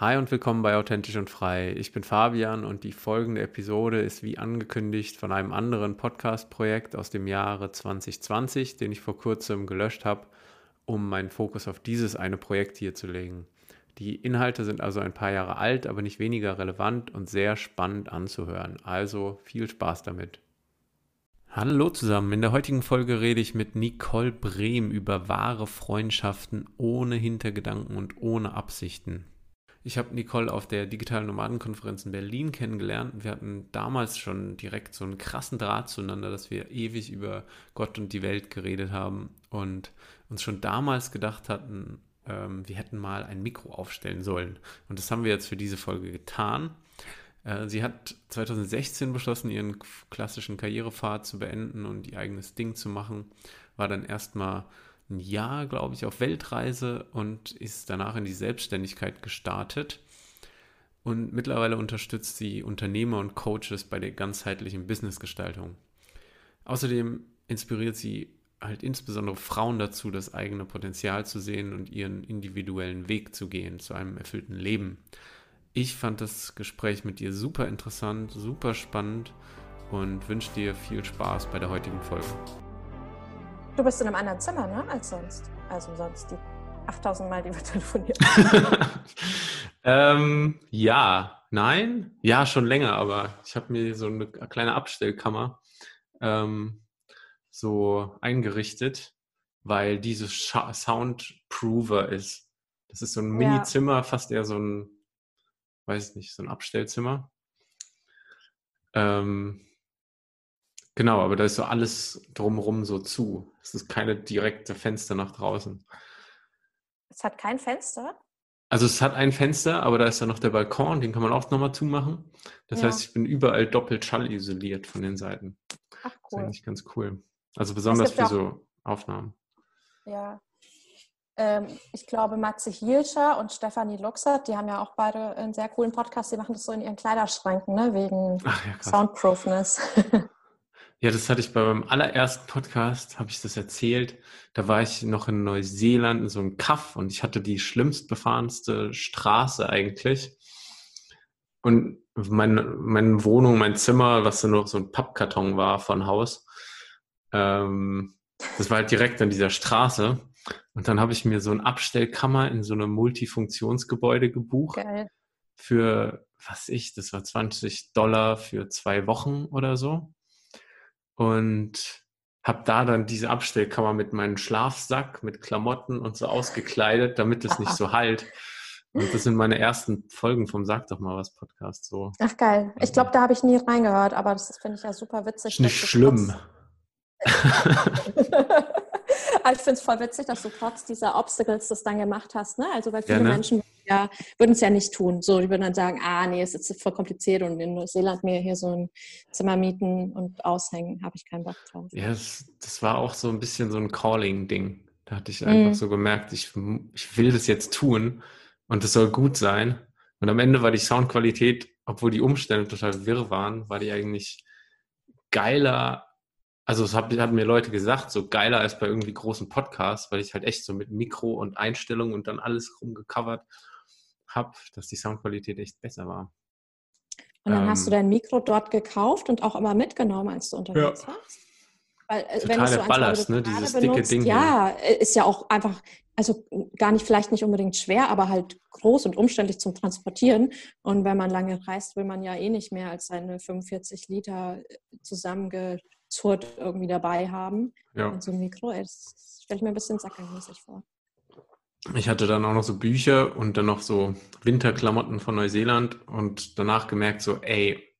Hi und willkommen bei Authentisch und Frei. Ich bin Fabian und die folgende Episode ist wie angekündigt von einem anderen Podcast-Projekt aus dem Jahre 2020, den ich vor kurzem gelöscht habe, um meinen Fokus auf dieses eine Projekt hier zu legen. Die Inhalte sind also ein paar Jahre alt, aber nicht weniger relevant und sehr spannend anzuhören. Also viel Spaß damit. Hallo zusammen, in der heutigen Folge rede ich mit Nicole Brehm über wahre Freundschaften ohne Hintergedanken und ohne Absichten. Ich habe Nicole auf der digitalen Nomadenkonferenz in Berlin kennengelernt. Wir hatten damals schon direkt so einen krassen Draht zueinander, dass wir ewig über Gott und die Welt geredet haben und uns schon damals gedacht hatten, ähm, wir hätten mal ein Mikro aufstellen sollen. Und das haben wir jetzt für diese Folge getan. Äh, sie hat 2016 beschlossen, ihren klassischen Karrierepfad zu beenden und ihr eigenes Ding zu machen. War dann erstmal ein Jahr, glaube ich, auf Weltreise und ist danach in die Selbstständigkeit gestartet. Und mittlerweile unterstützt sie Unternehmer und Coaches bei der ganzheitlichen Businessgestaltung. Außerdem inspiriert sie halt insbesondere Frauen dazu, das eigene Potenzial zu sehen und ihren individuellen Weg zu gehen zu einem erfüllten Leben. Ich fand das Gespräch mit dir super interessant, super spannend und wünsche dir viel Spaß bei der heutigen Folge. Du bist in einem anderen Zimmer, ne, als sonst. Also sonst die 8000 Mal, die wir telefonieren. ähm, ja, nein, ja, schon länger, aber ich habe mir so eine kleine Abstellkammer ähm, so eingerichtet, weil dieses Soundprover ist. Das ist so ein Mini-Zimmer, fast eher so ein, weiß nicht, so ein Abstellzimmer. Ähm, Genau, aber da ist so alles drumherum so zu. Es ist keine direkte Fenster nach draußen. Es hat kein Fenster? Also es hat ein Fenster, aber da ist dann noch der Balkon, den kann man auch nochmal zumachen. Das ja. heißt, ich bin überall doppelt schallisoliert von den Seiten. Ach cool. Das ist eigentlich ganz cool. Also besonders für so Aufnahmen. Ja. Ähm, ich glaube, Matze Hielscher und Stefanie Luxert, die haben ja auch beide einen sehr coolen Podcast, die machen das so in ihren Kleiderschränken, ne? wegen ja, Soundproofness. Ja, das hatte ich bei meinem allerersten Podcast, habe ich das erzählt. Da war ich noch in Neuseeland in so einem Kaff und ich hatte die schlimmst befahrenste Straße eigentlich. Und meine, meine Wohnung, mein Zimmer, was dann noch so ein Pappkarton war von Haus, ähm, das war halt direkt an dieser Straße. Und dann habe ich mir so ein Abstellkammer in so einem Multifunktionsgebäude gebucht. Geil. Für, was ich, das war 20 Dollar für zwei Wochen oder so und habe da dann diese Abstellkammer mit meinem Schlafsack, mit Klamotten und so ausgekleidet, damit es nicht so halt. Und das sind meine ersten Folgen vom Sag doch mal was Podcast so. Ach geil. Ich glaube, da habe ich nie reingehört, aber das finde ich ja super witzig. Nicht schlimm. Aber ich finde es voll witzig, dass du trotz dieser Obstacles das dann gemacht hast. Ne? Also weil viele ja, ne? Menschen ja, würden es ja nicht tun. So, die würden dann sagen, ah nee, es ist voll kompliziert und in Neuseeland mir hier so ein Zimmer mieten und aushängen, habe ich keinen Bock drauf. Ja, das, das, war auch so ein bisschen so ein Calling-Ding. Da hatte ich einfach mm. so gemerkt, ich, ich will das jetzt tun und es soll gut sein. Und am Ende war die Soundqualität, obwohl die Umstände total wirr waren, war die eigentlich geiler also es hat, hat, mir Leute gesagt, so geiler als bei irgendwie großen Podcasts, weil ich halt echt so mit Mikro und Einstellungen und dann alles rumgecovert habe, dass die Soundqualität echt besser war. Und dann ähm, hast du dein Mikro dort gekauft und auch immer mitgenommen, als du unterwegs ja. warst? Weil, äh, Total wenn so der Ballast, ne? dieses benutzt, dicke Ding. Ja, hier. ist ja auch einfach, also gar nicht, vielleicht nicht unbedingt schwer, aber halt groß und umständlich zum Transportieren. Und wenn man lange reist, will man ja eh nicht mehr als seine 45 Liter zusammenge Zurt irgendwie dabei haben. Ja. Und so ein Mikro, ey, das stelle ich mir ein bisschen sackernmäßig vor. Ich hatte dann auch noch so Bücher und dann noch so Winterklamotten von Neuseeland und danach gemerkt, so, ey,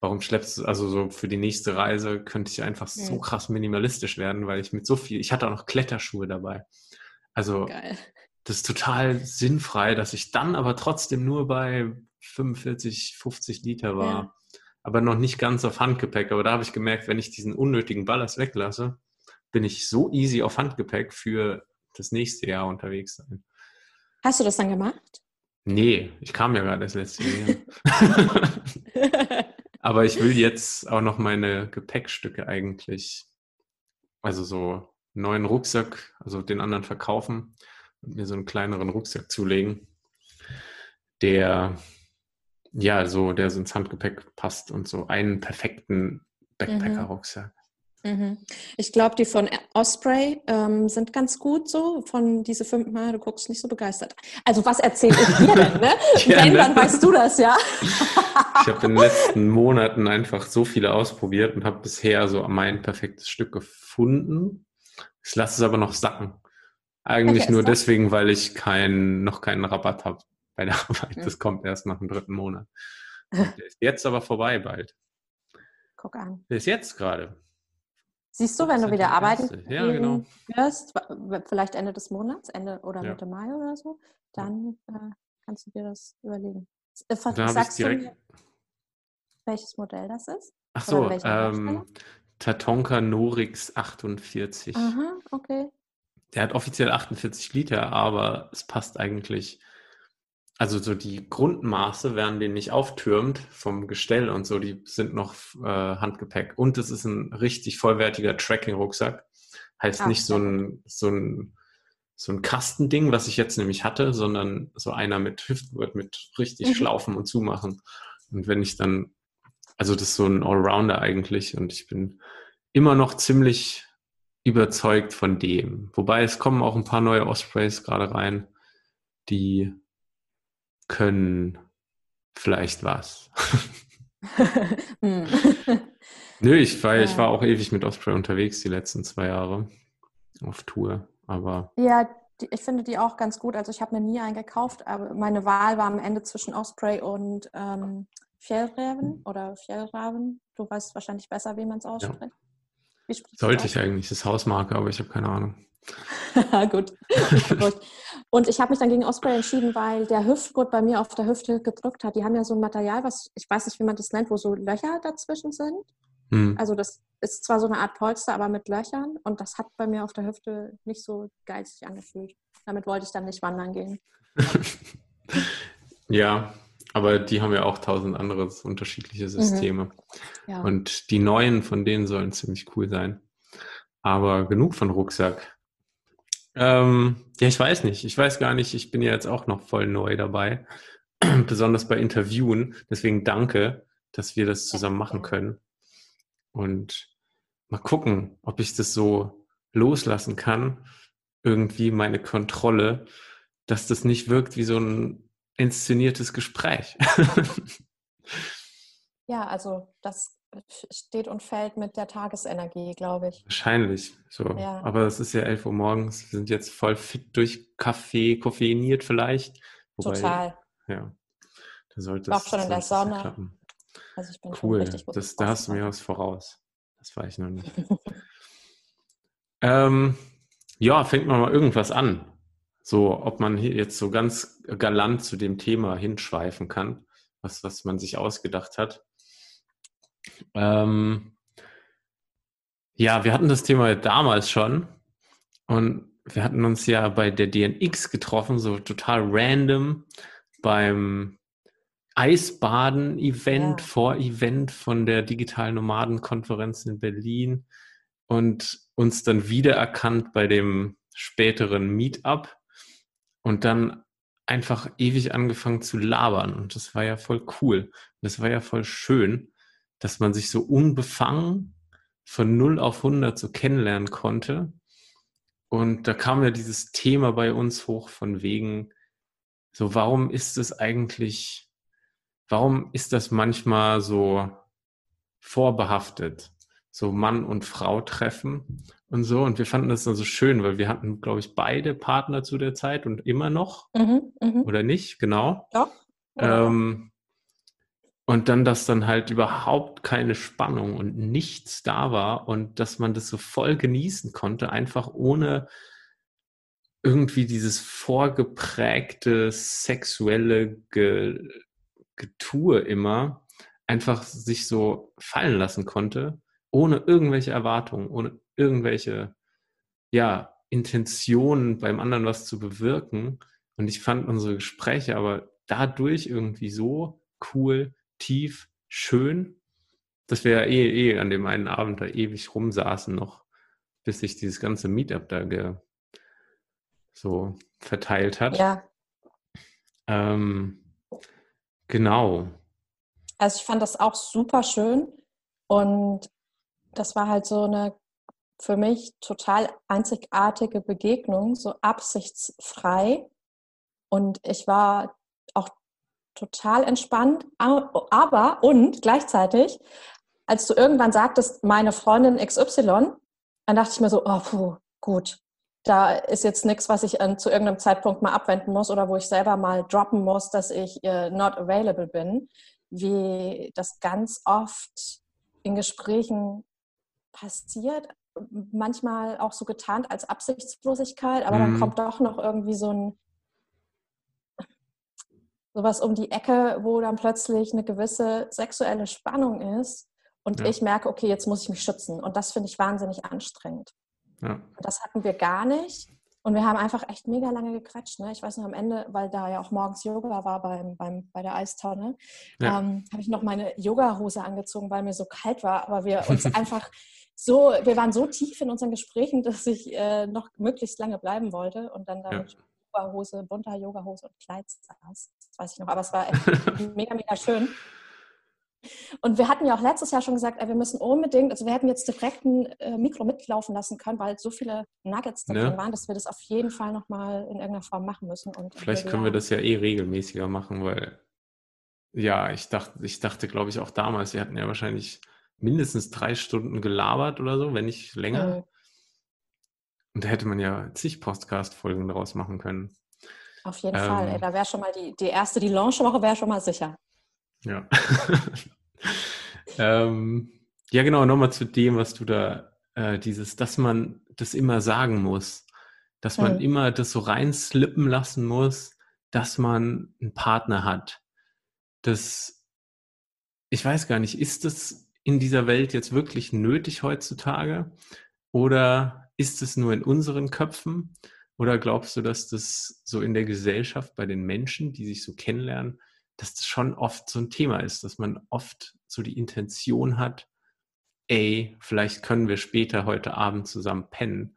warum schleppst du, also so für die nächste Reise könnte ich einfach so hm. krass minimalistisch werden, weil ich mit so viel, ich hatte auch noch Kletterschuhe dabei. Also, Geil. das ist total sinnfrei, dass ich dann aber trotzdem nur bei 45, 50 Liter war. Ja aber noch nicht ganz auf Handgepäck. Aber da habe ich gemerkt, wenn ich diesen unnötigen Ballast weglasse, bin ich so easy auf Handgepäck für das nächste Jahr unterwegs sein. Hast du das dann gemacht? Nee, ich kam ja gerade das letzte Jahr. aber ich will jetzt auch noch meine Gepäckstücke eigentlich, also so neuen Rucksack, also den anderen verkaufen und mir so einen kleineren Rucksack zulegen der ja so, der so ins Handgepäck passt und so einen perfekten Backpacker-Rucksack. Mhm. Ich glaube, die von Osprey ähm, sind ganz gut so. Von diese fünf Mal, du guckst nicht so begeistert. Also was erzähle ich dir denn? Ne? ja, Wenn, ne? dann weißt du das, ja. ich habe in den letzten Monaten einfach so viele ausprobiert und habe bisher so mein perfektes Stück gefunden. Ich lasse es aber noch sacken. Eigentlich okay, nur deswegen, weil ich kein, noch keinen Rabatt habe bei der Arbeit. Mhm. Das kommt erst nach dem dritten Monat. der ist jetzt aber vorbei bald. Guck an. Der ist jetzt gerade. Siehst du, wenn du wieder arbeiten ja, genau. wirst, vielleicht Ende des Monats, Ende oder Mitte ja. Mai oder so, dann äh, kannst du dir das überlegen. Äh, Sagst du mir, welches Modell das ist? Ach so, ähm, Tatonka Norix 48. Aha, okay. Der hat offiziell 48 Liter, aber es passt eigentlich also so die Grundmaße werden den nicht auftürmt vom Gestell und so, die sind noch äh, Handgepäck. Und es ist ein richtig vollwertiger Tracking-Rucksack. Heißt Ach, nicht so ein, so ein, so ein Kastending, was ich jetzt nämlich hatte, sondern so einer mit Hüftgurt, mit richtig mhm. Schlaufen und Zumachen. Und wenn ich dann, also das ist so ein Allrounder eigentlich und ich bin immer noch ziemlich überzeugt von dem. Wobei es kommen auch ein paar neue Ospreys gerade rein, die können vielleicht was. Hm. Nö, ich war, ich war auch ewig mit Osprey unterwegs die letzten zwei Jahre auf Tour, aber. Ja, die, ich finde die auch ganz gut. Also ich habe mir nie einen gekauft, aber meine Wahl war am Ende zwischen Osprey und ähm, Fjellraven oder Fjellraven. Du weißt wahrscheinlich besser, wie man es ausspricht. Ja. Sollte ich eigentlich, das Hausmarke, aber ich habe keine Ahnung. Gut. Und ich habe mich dann gegen Osprey entschieden, weil der Hüftgurt bei mir auf der Hüfte gedrückt hat. Die haben ja so ein Material, was ich weiß nicht, wie man das nennt, wo so Löcher dazwischen sind. Hm. Also das ist zwar so eine Art Polster, aber mit Löchern. Und das hat bei mir auf der Hüfte nicht so geizig angefühlt. Damit wollte ich dann nicht wandern gehen. ja, aber die haben ja auch tausend andere unterschiedliche mhm. Systeme. Mhm. Ja. Und die neuen von denen sollen ziemlich cool sein. Aber genug von Rucksack. Ähm, ja, ich weiß nicht. Ich weiß gar nicht. Ich bin ja jetzt auch noch voll neu dabei. Besonders bei Interviewen. Deswegen danke, dass wir das zusammen machen können. Und mal gucken, ob ich das so loslassen kann. Irgendwie meine Kontrolle, dass das nicht wirkt wie so ein inszeniertes Gespräch. ja, also das steht und fällt mit der Tagesenergie, glaube ich. Wahrscheinlich. So. Ja. Aber es ist ja 11 Uhr morgens. Wir sind jetzt voll fit durch Kaffee, koffeiniert vielleicht. Wobei, Total. Ja. Da sollte es schon in der Sonne. Klappen. Also ich bin cool. Schon richtig gut das, da hast du mir was voraus. Das war ich noch nicht. ähm, ja, fängt man mal irgendwas an. So, ob man hier jetzt so ganz galant zu dem Thema hinschweifen kann, was, was man sich ausgedacht hat. Ähm, ja, wir hatten das Thema damals schon und wir hatten uns ja bei der DNX getroffen, so total random beim Eisbaden-Event, ja. Vor-Event von der Digitalen Nomadenkonferenz in Berlin und uns dann wiedererkannt bei dem späteren Meetup und dann einfach ewig angefangen zu labern und das war ja voll cool. Das war ja voll schön dass man sich so unbefangen von 0 auf 100 so kennenlernen konnte. Und da kam ja dieses Thema bei uns hoch von wegen, so warum ist es eigentlich, warum ist das manchmal so vorbehaftet, so Mann und Frau treffen und so. Und wir fanden das dann so schön, weil wir hatten, glaube ich, beide Partner zu der Zeit und immer noch, mhm, mh. oder nicht, genau. Doch. Ähm, und dann, dass dann halt überhaupt keine Spannung und nichts da war und dass man das so voll genießen konnte, einfach ohne irgendwie dieses vorgeprägte sexuelle Ge Getue immer einfach sich so fallen lassen konnte, ohne irgendwelche Erwartungen, ohne irgendwelche, ja, Intentionen beim anderen was zu bewirken. Und ich fand unsere Gespräche aber dadurch irgendwie so cool, tief, schön, dass wir ja eh, eh an dem einen Abend da ewig rumsaßen noch, bis sich dieses ganze Meetup da ge, so verteilt hat. Ja. Ähm, Genau. Also ich fand das auch super schön und das war halt so eine für mich total einzigartige Begegnung, so absichtsfrei. Und ich war total entspannt, aber und gleichzeitig, als du irgendwann sagtest, meine Freundin XY, dann dachte ich mir so, oh, puh, gut, da ist jetzt nichts, was ich an, zu irgendeinem Zeitpunkt mal abwenden muss oder wo ich selber mal droppen muss, dass ich äh, not available bin, wie das ganz oft in Gesprächen passiert, manchmal auch so getarnt als Absichtslosigkeit, aber mhm. dann kommt doch noch irgendwie so ein sowas um die Ecke, wo dann plötzlich eine gewisse sexuelle Spannung ist und ja. ich merke, okay, jetzt muss ich mich schützen und das finde ich wahnsinnig anstrengend. Ja. Das hatten wir gar nicht. Und wir haben einfach echt mega lange gequatscht. Ne? Ich weiß noch am Ende, weil da ja auch morgens Yoga war beim, beim, bei der Eistonne, ja. ähm, habe ich noch meine Yogahose angezogen, weil mir so kalt war. Aber wir uns einfach so, wir waren so tief in unseren Gesprächen, dass ich äh, noch möglichst lange bleiben wollte und dann da ja. mit Yogahose, bunter Yogahose und Kleid saß. Weiß ich noch. Aber es war echt mega, mega schön. Und wir hatten ja auch letztes Jahr schon gesagt, wir müssen unbedingt, also wir hätten jetzt direkt ein äh, Mikro mitlaufen lassen können, weil so viele Nuggets da drin ja. waren, dass wir das auf jeden Fall nochmal in irgendeiner Form machen müssen. Und Vielleicht können wir das ja eh regelmäßiger machen, weil ja, ich dachte, ich dachte, glaube ich, auch damals, wir hatten ja wahrscheinlich mindestens drei Stunden gelabert oder so, wenn nicht länger. Mhm. Und da hätte man ja zig Podcast-Folgen draus machen können. Auf jeden ähm, Fall. Ey, da wäre schon mal die, die erste, die Launchwoche wäre schon mal sicher. Ja. ähm, ja, genau, nochmal zu dem, was du da, äh, dieses, dass man das immer sagen muss, dass man mhm. immer das so reinslippen lassen muss, dass man einen Partner hat. Das, ich weiß gar nicht, ist das in dieser Welt jetzt wirklich nötig heutzutage? Oder ist es nur in unseren Köpfen? Oder glaubst du, dass das so in der Gesellschaft bei den Menschen, die sich so kennenlernen, dass das schon oft so ein Thema ist, dass man oft so die Intention hat, ey, vielleicht können wir später heute Abend zusammen pennen.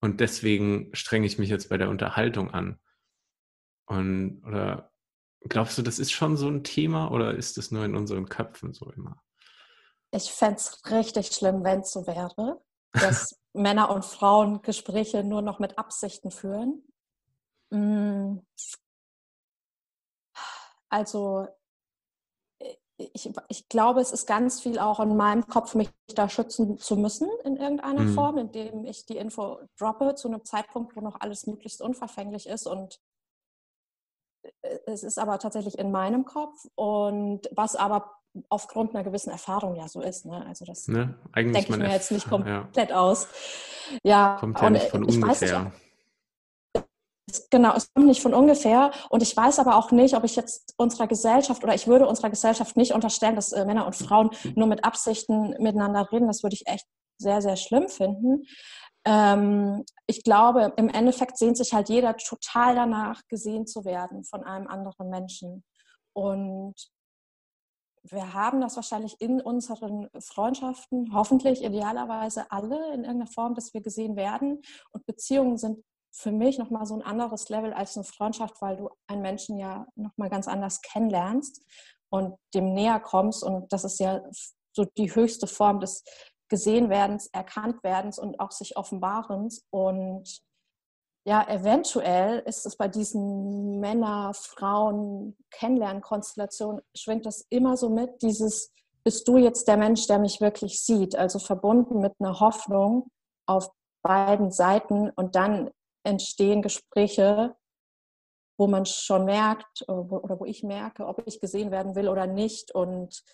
Und deswegen strenge ich mich jetzt bei der Unterhaltung an. Und, oder glaubst du, das ist schon so ein Thema oder ist das nur in unseren Köpfen so immer? Ich fände es richtig schlimm, wenn es so wäre, dass Männer und Frauen Gespräche nur noch mit Absichten führen. Mm. Also äh, ich, ich, glaube, es ist ganz viel auch in meinem Kopf, mich da schützen zu müssen in irgendeiner mhm. Form, indem ich die Info droppe zu einem Zeitpunkt, wo noch alles möglichst unverfänglich ist. Und äh, es ist aber tatsächlich in meinem Kopf und was aber aufgrund einer gewissen Erfahrung ja so ist. Ne? Also das ne? denke ich mir jetzt nicht komplett ja. aus. Ja, kommt ja nicht von ungefähr. Genau, es kommt nicht von ungefähr. Und ich weiß aber auch nicht, ob ich jetzt unserer Gesellschaft oder ich würde unserer Gesellschaft nicht unterstellen, dass äh, Männer und Frauen nur mit Absichten miteinander reden. Das würde ich echt sehr, sehr schlimm finden. Ähm, ich glaube, im Endeffekt sehnt sich halt jeder total danach, gesehen zu werden von einem anderen Menschen. Und wir haben das wahrscheinlich in unseren Freundschaften, hoffentlich idealerweise alle in irgendeiner Form, dass wir gesehen werden. Und Beziehungen sind für mich nochmal so ein anderes Level als eine Freundschaft, weil du einen Menschen ja nochmal ganz anders kennenlernst und dem näher kommst. Und das ist ja so die höchste Form des Gesehenwerdens, Erkanntwerdens und auch sich Offenbarens. Und ja, eventuell ist es bei diesen Männer, Frauen, Kennenlernkonstellationen, schwingt das immer so mit, dieses, bist du jetzt der Mensch, der mich wirklich sieht? Also verbunden mit einer Hoffnung auf beiden Seiten und dann entstehen Gespräche, wo man schon merkt äh, oder wo ich merke, ob ich gesehen werden will oder nicht und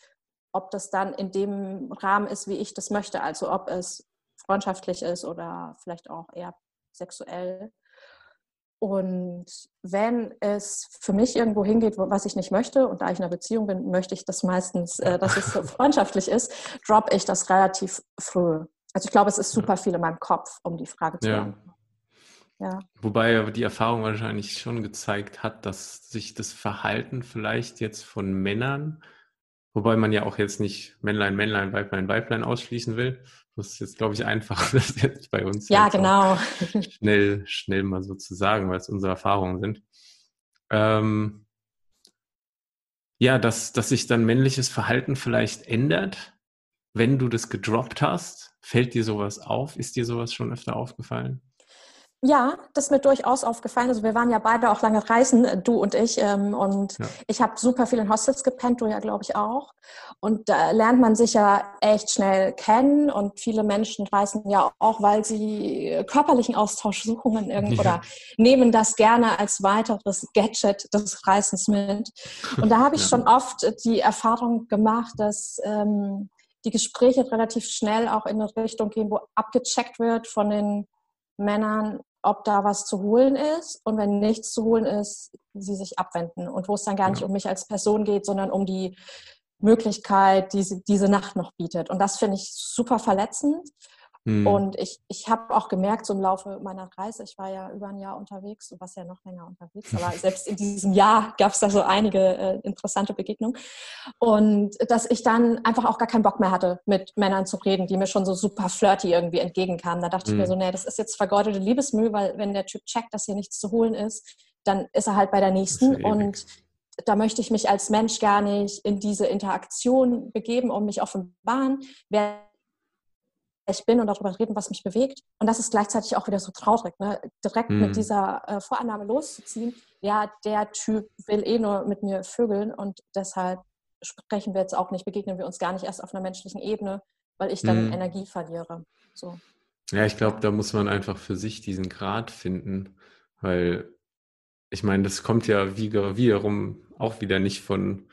ob das dann in dem Rahmen ist, wie ich das möchte, also ob es freundschaftlich ist oder vielleicht auch eher sexuell. Und wenn es für mich irgendwo hingeht, was ich nicht möchte, und da ich in einer Beziehung bin, möchte ich das meistens, äh, dass es freundschaftlich ist, droppe ich das relativ früh. Also ich glaube, es ist super viel in meinem Kopf, um die Frage zu beantworten. Ja. Ja. Wobei die Erfahrung wahrscheinlich schon gezeigt hat, dass sich das Verhalten vielleicht jetzt von Männern, wobei man ja auch jetzt nicht Männlein, Männlein, Weiblein, Weiblein ausschließen will. Das ist jetzt, glaube ich, einfach, das jetzt bei uns ja, genau. schnell, schnell mal so zu sagen, weil es unsere Erfahrungen sind. Ähm, ja, dass, dass sich dann männliches Verhalten vielleicht ändert, wenn du das gedroppt hast. Fällt dir sowas auf? Ist dir sowas schon öfter aufgefallen? Ja, das ist mir durchaus aufgefallen. Also wir waren ja beide auch lange reisen, du und ich. Ähm, und ja. ich habe super viel in Hostels gepennt, du ja, glaube ich, auch. Und da lernt man sich ja echt schnell kennen. Und viele Menschen reisen ja auch, weil sie körperlichen Austausch suchen ja. oder nehmen das gerne als weiteres Gadget des Reisens mit. Und da habe ich ja. schon oft die Erfahrung gemacht, dass ähm, die Gespräche relativ schnell auch in eine Richtung gehen, wo abgecheckt wird von den Männern, ob da was zu holen ist und wenn nichts zu holen ist, sie sich abwenden und wo es dann gar nicht um mich als Person geht, sondern um die Möglichkeit, die diese Nacht noch bietet. Und das finde ich super verletzend. Mhm. Und ich, ich habe auch gemerkt, so im Laufe meiner Reise, ich war ja über ein Jahr unterwegs, du warst ja noch länger unterwegs, aber selbst in diesem Jahr gab es da so einige äh, interessante Begegnungen. Und dass ich dann einfach auch gar keinen Bock mehr hatte, mit Männern zu reden, die mir schon so super flirty irgendwie entgegenkamen. Da dachte mhm. ich mir so, mhm. nee, das ist jetzt vergeudete Liebesmüll, weil wenn der Typ checkt, dass hier nichts zu holen ist, dann ist er halt bei der nächsten. Und da möchte ich mich als Mensch gar nicht in diese Interaktion begeben und mich offenbaren. Wer ich bin und darüber reden, was mich bewegt. Und das ist gleichzeitig auch wieder so traurig, ne? direkt mhm. mit dieser äh, Vorannahme loszuziehen. Ja, der Typ will eh nur mit mir vögeln und deshalb sprechen wir jetzt auch nicht, begegnen wir uns gar nicht erst auf einer menschlichen Ebene, weil ich dann mhm. Energie verliere. So. Ja, ich glaube, da muss man einfach für sich diesen Grad finden, weil ich meine, das kommt ja wiederum auch wieder nicht von,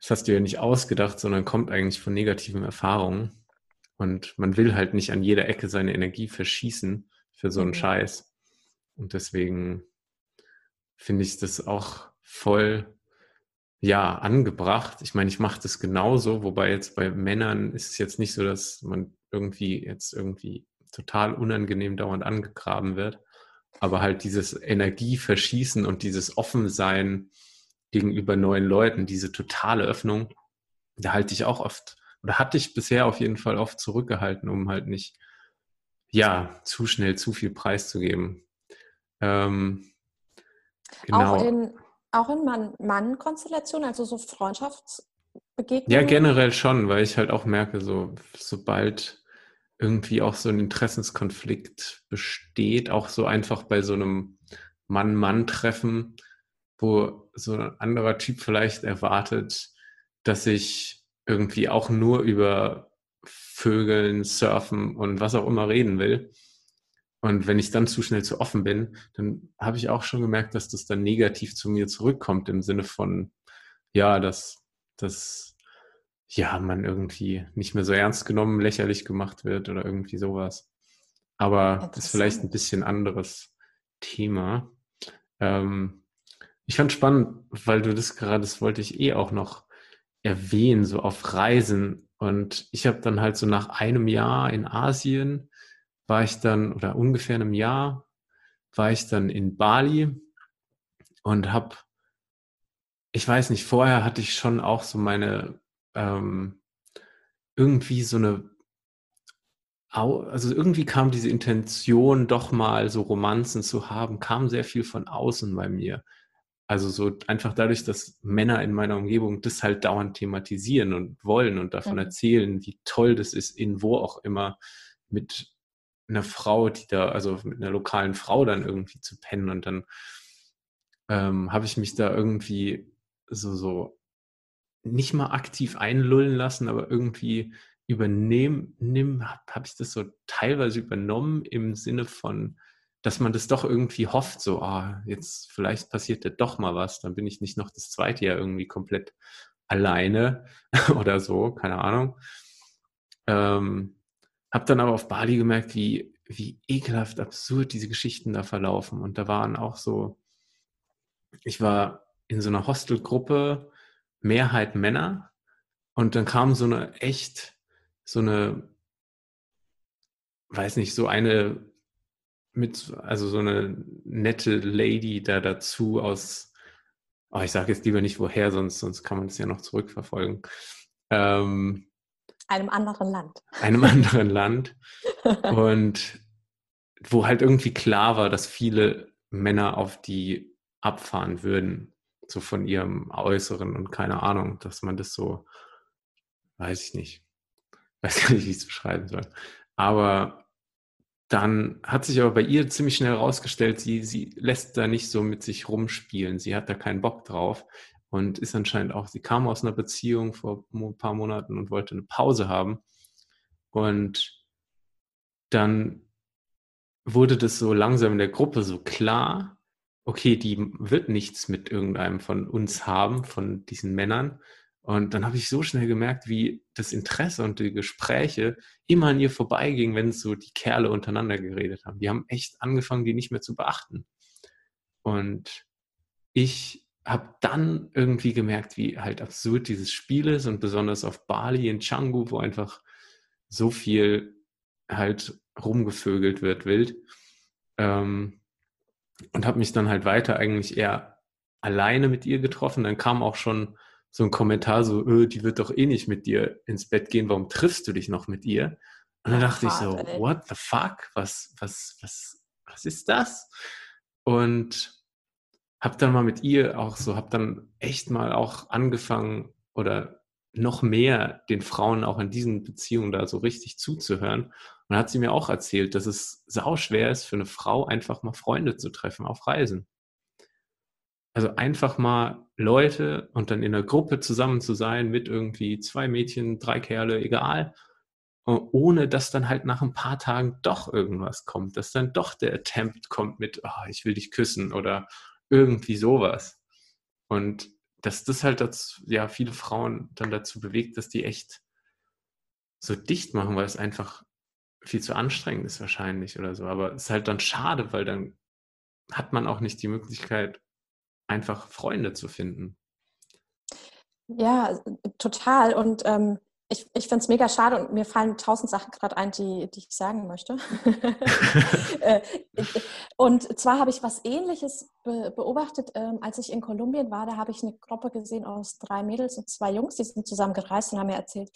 das hast du ja nicht ausgedacht, sondern kommt eigentlich von negativen Erfahrungen. Und man will halt nicht an jeder Ecke seine Energie verschießen für so einen mhm. Scheiß. Und deswegen finde ich das auch voll, ja, angebracht. Ich meine, ich mache das genauso, wobei jetzt bei Männern ist es jetzt nicht so, dass man irgendwie jetzt irgendwie total unangenehm dauernd angegraben wird. Aber halt dieses Energieverschießen und dieses Offensein gegenüber neuen Leuten, diese totale Öffnung, da halte ich auch oft oder hatte ich bisher auf jeden Fall oft zurückgehalten, um halt nicht, ja, zu schnell zu viel preiszugeben. Ähm, genau. Auch in, auch in Mann-Konstellationen, also so Freundschaftsbegegnungen? Ja, generell schon, weil ich halt auch merke, so, sobald irgendwie auch so ein Interessenskonflikt besteht, auch so einfach bei so einem Mann-Mann-Treffen, wo so ein anderer Typ vielleicht erwartet, dass ich irgendwie auch nur über Vögeln, Surfen und was auch immer reden will. Und wenn ich dann zu schnell zu offen bin, dann habe ich auch schon gemerkt, dass das dann negativ zu mir zurückkommt im Sinne von, ja, dass, dass ja, man irgendwie nicht mehr so ernst genommen, lächerlich gemacht wird oder irgendwie sowas. Aber das ist vielleicht ein bisschen anderes Thema. Ähm, ich fand spannend, weil du das gerade, das wollte ich eh auch noch erwähnen, so auf Reisen. Und ich habe dann halt so nach einem Jahr in Asien, war ich dann, oder ungefähr einem Jahr, war ich dann in Bali und habe, ich weiß nicht, vorher hatte ich schon auch so meine, ähm, irgendwie so eine, also irgendwie kam diese Intention, doch mal so Romanzen zu haben, kam sehr viel von außen bei mir. Also so einfach dadurch, dass Männer in meiner Umgebung das halt dauernd thematisieren und wollen und davon mhm. erzählen, wie toll das ist, in wo auch immer mit einer Frau, die da, also mit einer lokalen Frau dann irgendwie zu pennen. Und dann ähm, habe ich mich da irgendwie so, so nicht mal aktiv einlullen lassen, aber irgendwie übernehmen, habe hab ich das so teilweise übernommen im Sinne von, dass man das doch irgendwie hofft, so, ah, jetzt vielleicht passiert ja doch mal was, dann bin ich nicht noch das zweite Jahr irgendwie komplett alleine oder so, keine Ahnung. Ähm, hab dann aber auf Bali gemerkt, wie, wie ekelhaft absurd diese Geschichten da verlaufen. Und da waren auch so, ich war in so einer Hostelgruppe, Mehrheit Männer, und dann kam so eine echt, so eine, weiß nicht, so eine mit, also so eine nette Lady da dazu aus, oh, ich sage jetzt lieber nicht woher, sonst, sonst kann man es ja noch zurückverfolgen. Ähm, einem anderen Land. Einem anderen Land. Und wo halt irgendwie klar war, dass viele Männer auf die abfahren würden. so von ihrem Äußeren und keine Ahnung, dass man das so, weiß ich nicht, weiß gar nicht, wie ich es beschreiben soll. Aber dann hat sich aber bei ihr ziemlich schnell herausgestellt, sie, sie lässt da nicht so mit sich rumspielen. Sie hat da keinen Bock drauf und ist anscheinend auch, sie kam aus einer Beziehung vor ein paar Monaten und wollte eine Pause haben. Und dann wurde das so langsam in der Gruppe so klar, okay, die wird nichts mit irgendeinem von uns haben, von diesen Männern. Und dann habe ich so schnell gemerkt, wie das Interesse und die Gespräche immer an ihr vorbeigingen, wenn so die Kerle untereinander geredet haben. Die haben echt angefangen, die nicht mehr zu beachten. Und ich habe dann irgendwie gemerkt, wie halt absurd dieses Spiel ist und besonders auf Bali in Canggu, wo einfach so viel halt rumgevögelt wird wild. Ähm, und habe mich dann halt weiter eigentlich eher alleine mit ihr getroffen. Dann kam auch schon so ein Kommentar, so, öh, die wird doch eh nicht mit dir ins Bett gehen, warum triffst du dich noch mit ihr? Und dann dachte ich so, ey. what the fuck? Was, was, was, was ist das? Und habe dann mal mit ihr auch so, habe dann echt mal auch angefangen oder noch mehr den Frauen auch in diesen Beziehungen da so richtig zuzuhören. Und dann hat sie mir auch erzählt, dass es sau schwer ist für eine Frau, einfach mal Freunde zu treffen auf Reisen. Also einfach mal Leute und dann in einer Gruppe zusammen zu sein mit irgendwie zwei Mädchen, drei Kerle, egal, ohne dass dann halt nach ein paar Tagen doch irgendwas kommt, dass dann doch der Attempt kommt mit, oh, ich will dich küssen oder irgendwie sowas. Und dass das halt dazu, ja, viele Frauen dann dazu bewegt, dass die echt so dicht machen, weil es einfach viel zu anstrengend ist wahrscheinlich oder so. Aber es ist halt dann schade, weil dann hat man auch nicht die Möglichkeit, einfach Freunde zu finden. Ja, total. Und ähm, ich, ich finde es mega schade und mir fallen tausend Sachen gerade ein, die, die ich sagen möchte. Äh, und zwar habe ich was Ähnliches beobachtet, ähm, als ich in Kolumbien war. Da habe ich eine Gruppe gesehen aus drei Mädels und zwei Jungs, die sind zusammen gereist und haben mir erzählt,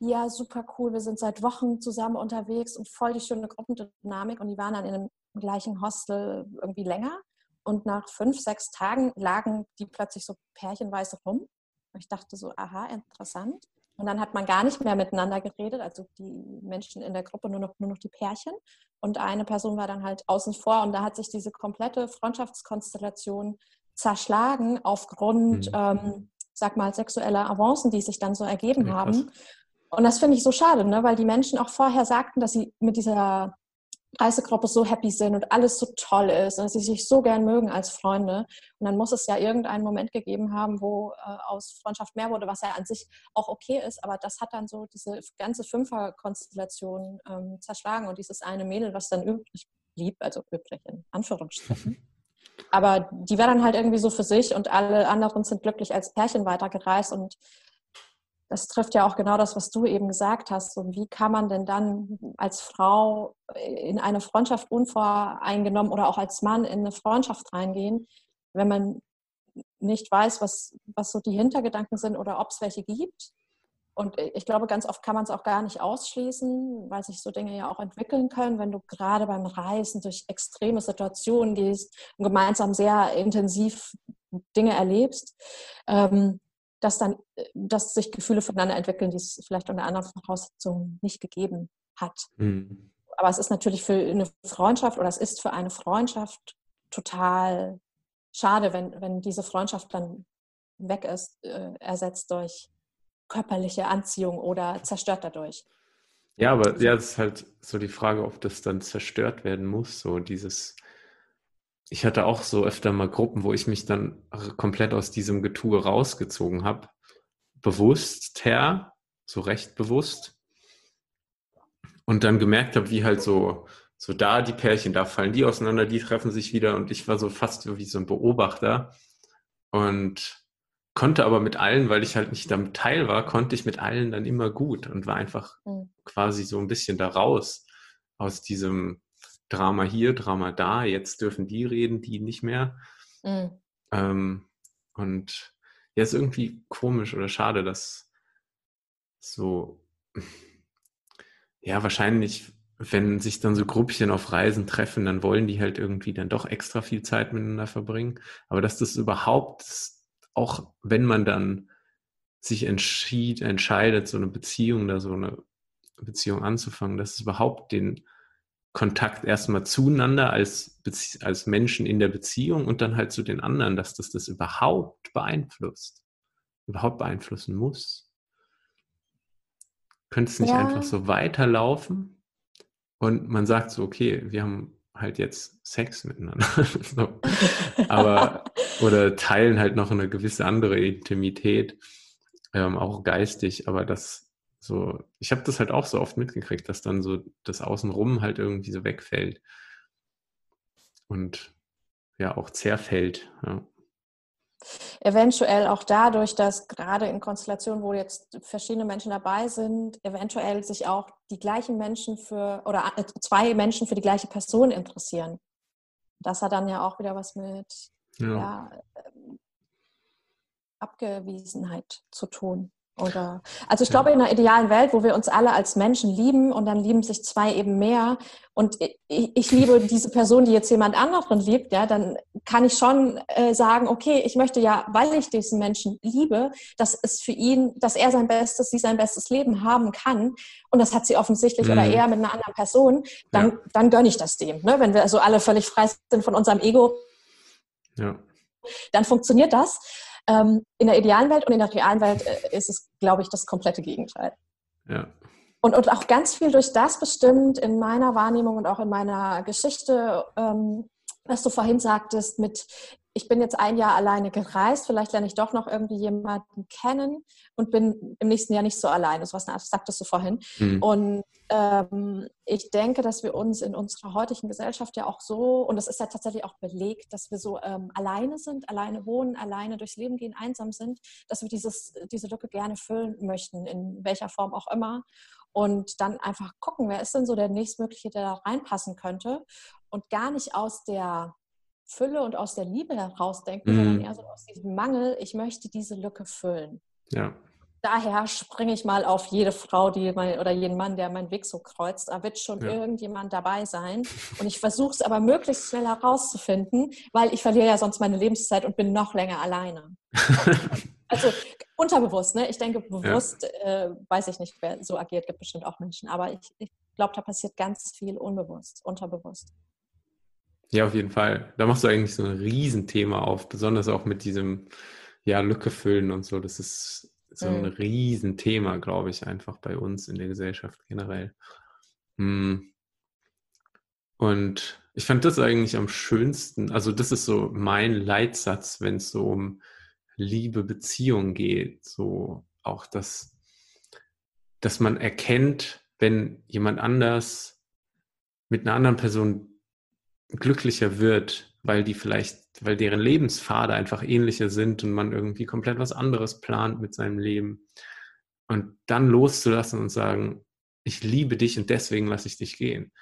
ja, super cool, wir sind seit Wochen zusammen unterwegs und voll die schöne Gruppendynamik. Und die waren dann in einem gleichen Hostel irgendwie länger. Und nach fünf, sechs Tagen lagen die plötzlich so pärchenweise rum. Und ich dachte so, aha, interessant. Und dann hat man gar nicht mehr miteinander geredet, also die Menschen in der Gruppe, nur noch, nur noch die Pärchen. Und eine Person war dann halt außen vor und da hat sich diese komplette Freundschaftskonstellation zerschlagen aufgrund, mhm. ähm, sag mal, sexueller Avancen, die sich dann so ergeben ja, haben. Und das finde ich so schade, ne? weil die Menschen auch vorher sagten, dass sie mit dieser Reisegruppe so happy sind und alles so toll ist und dass sie sich so gern mögen als Freunde. Und dann muss es ja irgendeinen Moment gegeben haben, wo äh, aus Freundschaft mehr wurde, was ja an sich auch okay ist. Aber das hat dann so diese ganze Fünfer-Konstellation ähm, zerschlagen und dieses eine Mädel, was dann übrig blieb, also übrig in Anführungsstrichen. Aber die war dann halt irgendwie so für sich und alle anderen sind glücklich als Pärchen weitergereist und das trifft ja auch genau das, was du eben gesagt hast. Und wie kann man denn dann als Frau in eine Freundschaft unvoreingenommen oder auch als Mann in eine Freundschaft reingehen, wenn man nicht weiß, was, was so die Hintergedanken sind oder ob es welche gibt? Und ich glaube, ganz oft kann man es auch gar nicht ausschließen, weil sich so Dinge ja auch entwickeln können, wenn du gerade beim Reisen durch extreme Situationen gehst und gemeinsam sehr intensiv Dinge erlebst. Ähm, dass dann, äh, dass sich Gefühle voneinander entwickeln, die es vielleicht unter anderen Voraussetzungen nicht gegeben hat. Mhm. Aber es ist natürlich für eine Freundschaft oder es ist für eine Freundschaft total schade, wenn, wenn diese Freundschaft dann weg ist, äh, ersetzt durch körperliche Anziehung oder zerstört dadurch. Ja, aber ja, es ist halt so die Frage, ob das dann zerstört werden muss, so dieses ich hatte auch so öfter mal Gruppen, wo ich mich dann komplett aus diesem Getue rausgezogen habe. Bewusst her, so recht bewusst. Und dann gemerkt habe, wie halt so, so da die Pärchen, da fallen die auseinander, die treffen sich wieder und ich war so fast wie so ein Beobachter und konnte aber mit allen, weil ich halt nicht damit teil war, konnte ich mit allen dann immer gut und war einfach mhm. quasi so ein bisschen da raus aus diesem Drama hier, Drama da, jetzt dürfen die reden, die nicht mehr. Mhm. Ähm, und ja, ist irgendwie komisch oder schade, dass so, ja, wahrscheinlich wenn sich dann so Gruppchen auf Reisen treffen, dann wollen die halt irgendwie dann doch extra viel Zeit miteinander verbringen. Aber dass das überhaupt, auch wenn man dann sich entschied, entscheidet, so eine Beziehung oder so eine Beziehung anzufangen, dass es überhaupt den Kontakt erstmal zueinander als, als Menschen in der Beziehung und dann halt zu den anderen, dass das das überhaupt beeinflusst, überhaupt beeinflussen muss. Könnte es nicht ja. einfach so weiterlaufen und man sagt so, okay, wir haben halt jetzt Sex miteinander. so. Aber, oder teilen halt noch eine gewisse andere Intimität, ähm, auch geistig, aber das so, ich habe das halt auch so oft mitgekriegt, dass dann so das Außenrum halt irgendwie so wegfällt. Und ja, auch zerfällt. Ja. Eventuell auch dadurch, dass gerade in Konstellationen, wo jetzt verschiedene Menschen dabei sind, eventuell sich auch die gleichen Menschen für oder äh, zwei Menschen für die gleiche Person interessieren. Das hat dann ja auch wieder was mit ja. Ja, ähm, Abgewiesenheit zu tun. Oder, also ich glaube, in einer idealen Welt, wo wir uns alle als Menschen lieben und dann lieben sich zwei eben mehr und ich, ich liebe diese Person, die jetzt jemand anderen liebt, ja, dann kann ich schon äh, sagen, okay, ich möchte ja, weil ich diesen Menschen liebe, dass es für ihn, dass er sein bestes, sie sein bestes Leben haben kann und das hat sie offensichtlich mhm. oder er mit einer anderen Person, dann, ja. dann gönne ich das dem. Ne? Wenn wir also alle völlig frei sind von unserem Ego, ja. dann funktioniert das. Ähm, in der idealen Welt und in der realen Welt äh, ist es, glaube ich, das komplette Gegenteil. Ja. Und, und auch ganz viel durch das bestimmt in meiner Wahrnehmung und auch in meiner Geschichte, ähm, was du vorhin sagtest, mit ich bin jetzt ein Jahr alleine gereist, vielleicht lerne ich doch noch irgendwie jemanden kennen und bin im nächsten Jahr nicht so alleine. So was sagtest du vorhin. Mhm. Und ähm, ich denke, dass wir uns in unserer heutigen Gesellschaft ja auch so, und das ist ja tatsächlich auch belegt, dass wir so ähm, alleine sind, alleine wohnen, alleine durchs Leben gehen, einsam sind, dass wir dieses, diese Lücke gerne füllen möchten, in welcher Form auch immer. Und dann einfach gucken, wer ist denn so der nächstmögliche, der da reinpassen könnte. Und gar nicht aus der Fülle und aus der Liebe herausdenken, mhm. sondern eher so aus diesem Mangel, ich möchte diese Lücke füllen. Ja. Daher springe ich mal auf jede Frau, die mein, oder jeden Mann, der meinen Weg so kreuzt. Da wird schon ja. irgendjemand dabei sein. Und ich versuche es aber möglichst schnell herauszufinden, weil ich verliere ja sonst meine Lebenszeit und bin noch länger alleine. also unterbewusst, ne? Ich denke, bewusst ja. äh, weiß ich nicht, wer so agiert, gibt bestimmt auch Menschen. Aber ich, ich glaube, da passiert ganz viel unbewusst, unterbewusst. Ja, auf jeden Fall. Da machst du eigentlich so ein Riesenthema auf, besonders auch mit diesem ja, Lücke füllen und so. Das ist so ein mhm. Riesenthema, glaube ich, einfach bei uns in der Gesellschaft generell. Hm. Und ich fand das eigentlich am schönsten, also das ist so mein Leitsatz, wenn es so um Liebe, Beziehung geht, so auch das, dass man erkennt, wenn jemand anders mit einer anderen Person glücklicher wird, weil die vielleicht, weil deren Lebenspfade einfach ähnlicher sind und man irgendwie komplett was anderes plant mit seinem Leben. Und dann loszulassen und sagen, ich liebe dich und deswegen lasse ich dich gehen.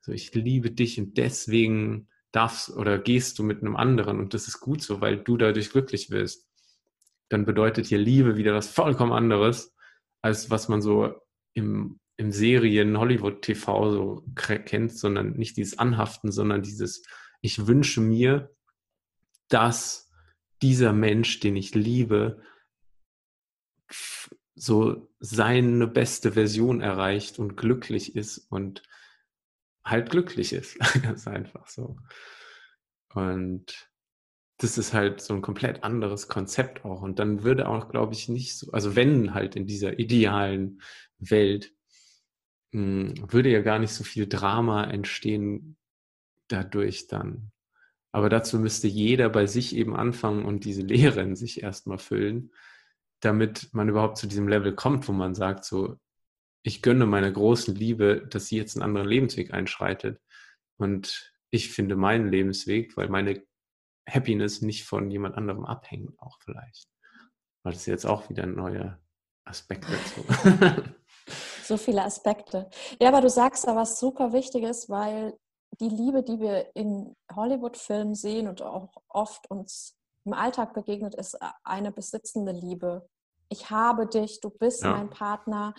So, ich liebe dich und deswegen darfst oder gehst du mit einem anderen und das ist gut so, weil du dadurch glücklich wirst. Dann bedeutet hier Liebe wieder was vollkommen anderes, als was man so im im Serien Hollywood TV so kennt, sondern nicht dieses Anhaften, sondern dieses, ich wünsche mir, dass dieser Mensch, den ich liebe, so seine beste Version erreicht und glücklich ist und halt glücklich ist. Ganz einfach so. Und das ist halt so ein komplett anderes Konzept auch. Und dann würde auch, glaube ich, nicht so, also wenn halt in dieser idealen Welt hm, würde ja gar nicht so viel Drama entstehen dadurch dann. Aber dazu müsste jeder bei sich eben anfangen und diese Lehre in sich erstmal füllen, damit man überhaupt zu diesem Level kommt, wo man sagt, so, ich gönne meiner großen Liebe, dass sie jetzt einen anderen Lebensweg einschreitet. Und ich finde meinen Lebensweg, weil meine Happiness nicht von jemand anderem abhängt, auch vielleicht. Weil das ist jetzt auch wieder ein neuer Aspekt dazu. So viele Aspekte. Ja, aber du sagst da was super Wichtiges, weil die Liebe, die wir in Hollywood-Filmen sehen und auch oft uns im Alltag begegnet, ist eine besitzende Liebe. Ich habe dich, du bist ja. mein Partner,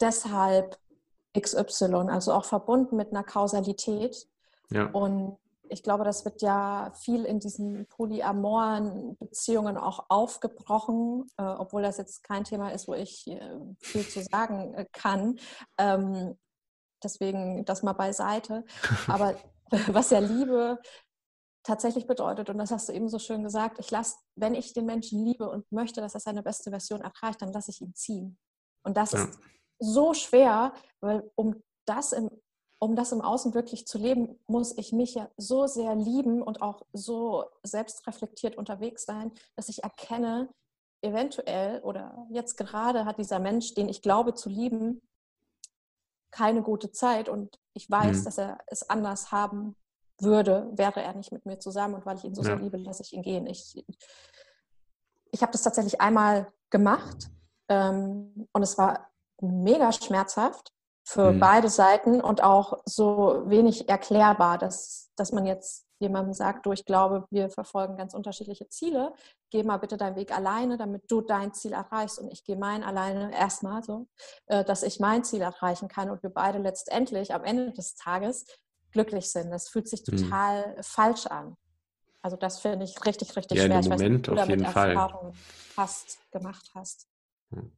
deshalb XY, also auch verbunden mit einer Kausalität. Ja. Und ich glaube, das wird ja viel in diesen polyamoren Beziehungen auch aufgebrochen, äh, obwohl das jetzt kein Thema ist, wo ich äh, viel zu sagen äh, kann. Ähm, deswegen das mal beiseite. Aber was ja Liebe tatsächlich bedeutet, und das hast du eben so schön gesagt, ich lasse, wenn ich den Menschen liebe und möchte, dass er seine beste Version erreicht, dann lasse ich ihn ziehen. Und das ja. ist so schwer, weil um das im um das im Außen wirklich zu leben, muss ich mich ja so sehr lieben und auch so selbstreflektiert unterwegs sein, dass ich erkenne, eventuell oder jetzt gerade hat dieser Mensch, den ich glaube zu lieben, keine gute Zeit und ich weiß, mhm. dass er es anders haben würde, wäre er nicht mit mir zusammen und weil ich ihn so ja. sehr liebe, lasse ich ihn gehen. Ich, ich habe das tatsächlich einmal gemacht ähm, und es war mega schmerzhaft für mhm. beide Seiten und auch so wenig erklärbar, dass, dass man jetzt jemandem sagt, du, ich glaube, wir verfolgen ganz unterschiedliche Ziele, geh mal bitte deinen Weg alleine, damit du dein Ziel erreichst und ich gehe mein alleine erstmal so, äh, dass ich mein Ziel erreichen kann und wir beide letztendlich am Ende des Tages glücklich sind. Das fühlt sich mhm. total mhm. falsch an. Also das finde ich richtig, richtig ja, schwer. Im Moment ich weiß, auf jeden Fall. hast, gemacht hast. Hm.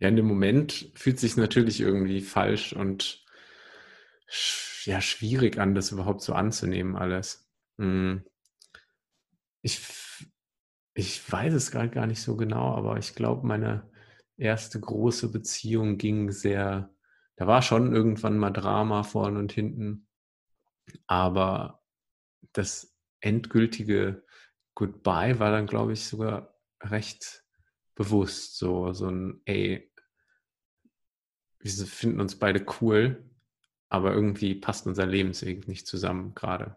Ja, in dem Moment fühlt sich natürlich irgendwie falsch und ja, schwierig an, das überhaupt so anzunehmen, alles. Hm. Ich, ich weiß es gerade gar nicht so genau, aber ich glaube, meine erste große Beziehung ging sehr, da war schon irgendwann mal Drama vorne und hinten, aber das endgültige Goodbye war dann, glaube ich, sogar recht bewusst so, so ein, ey, wir finden uns beide cool, aber irgendwie passt unser Lebensweg nicht zusammen gerade.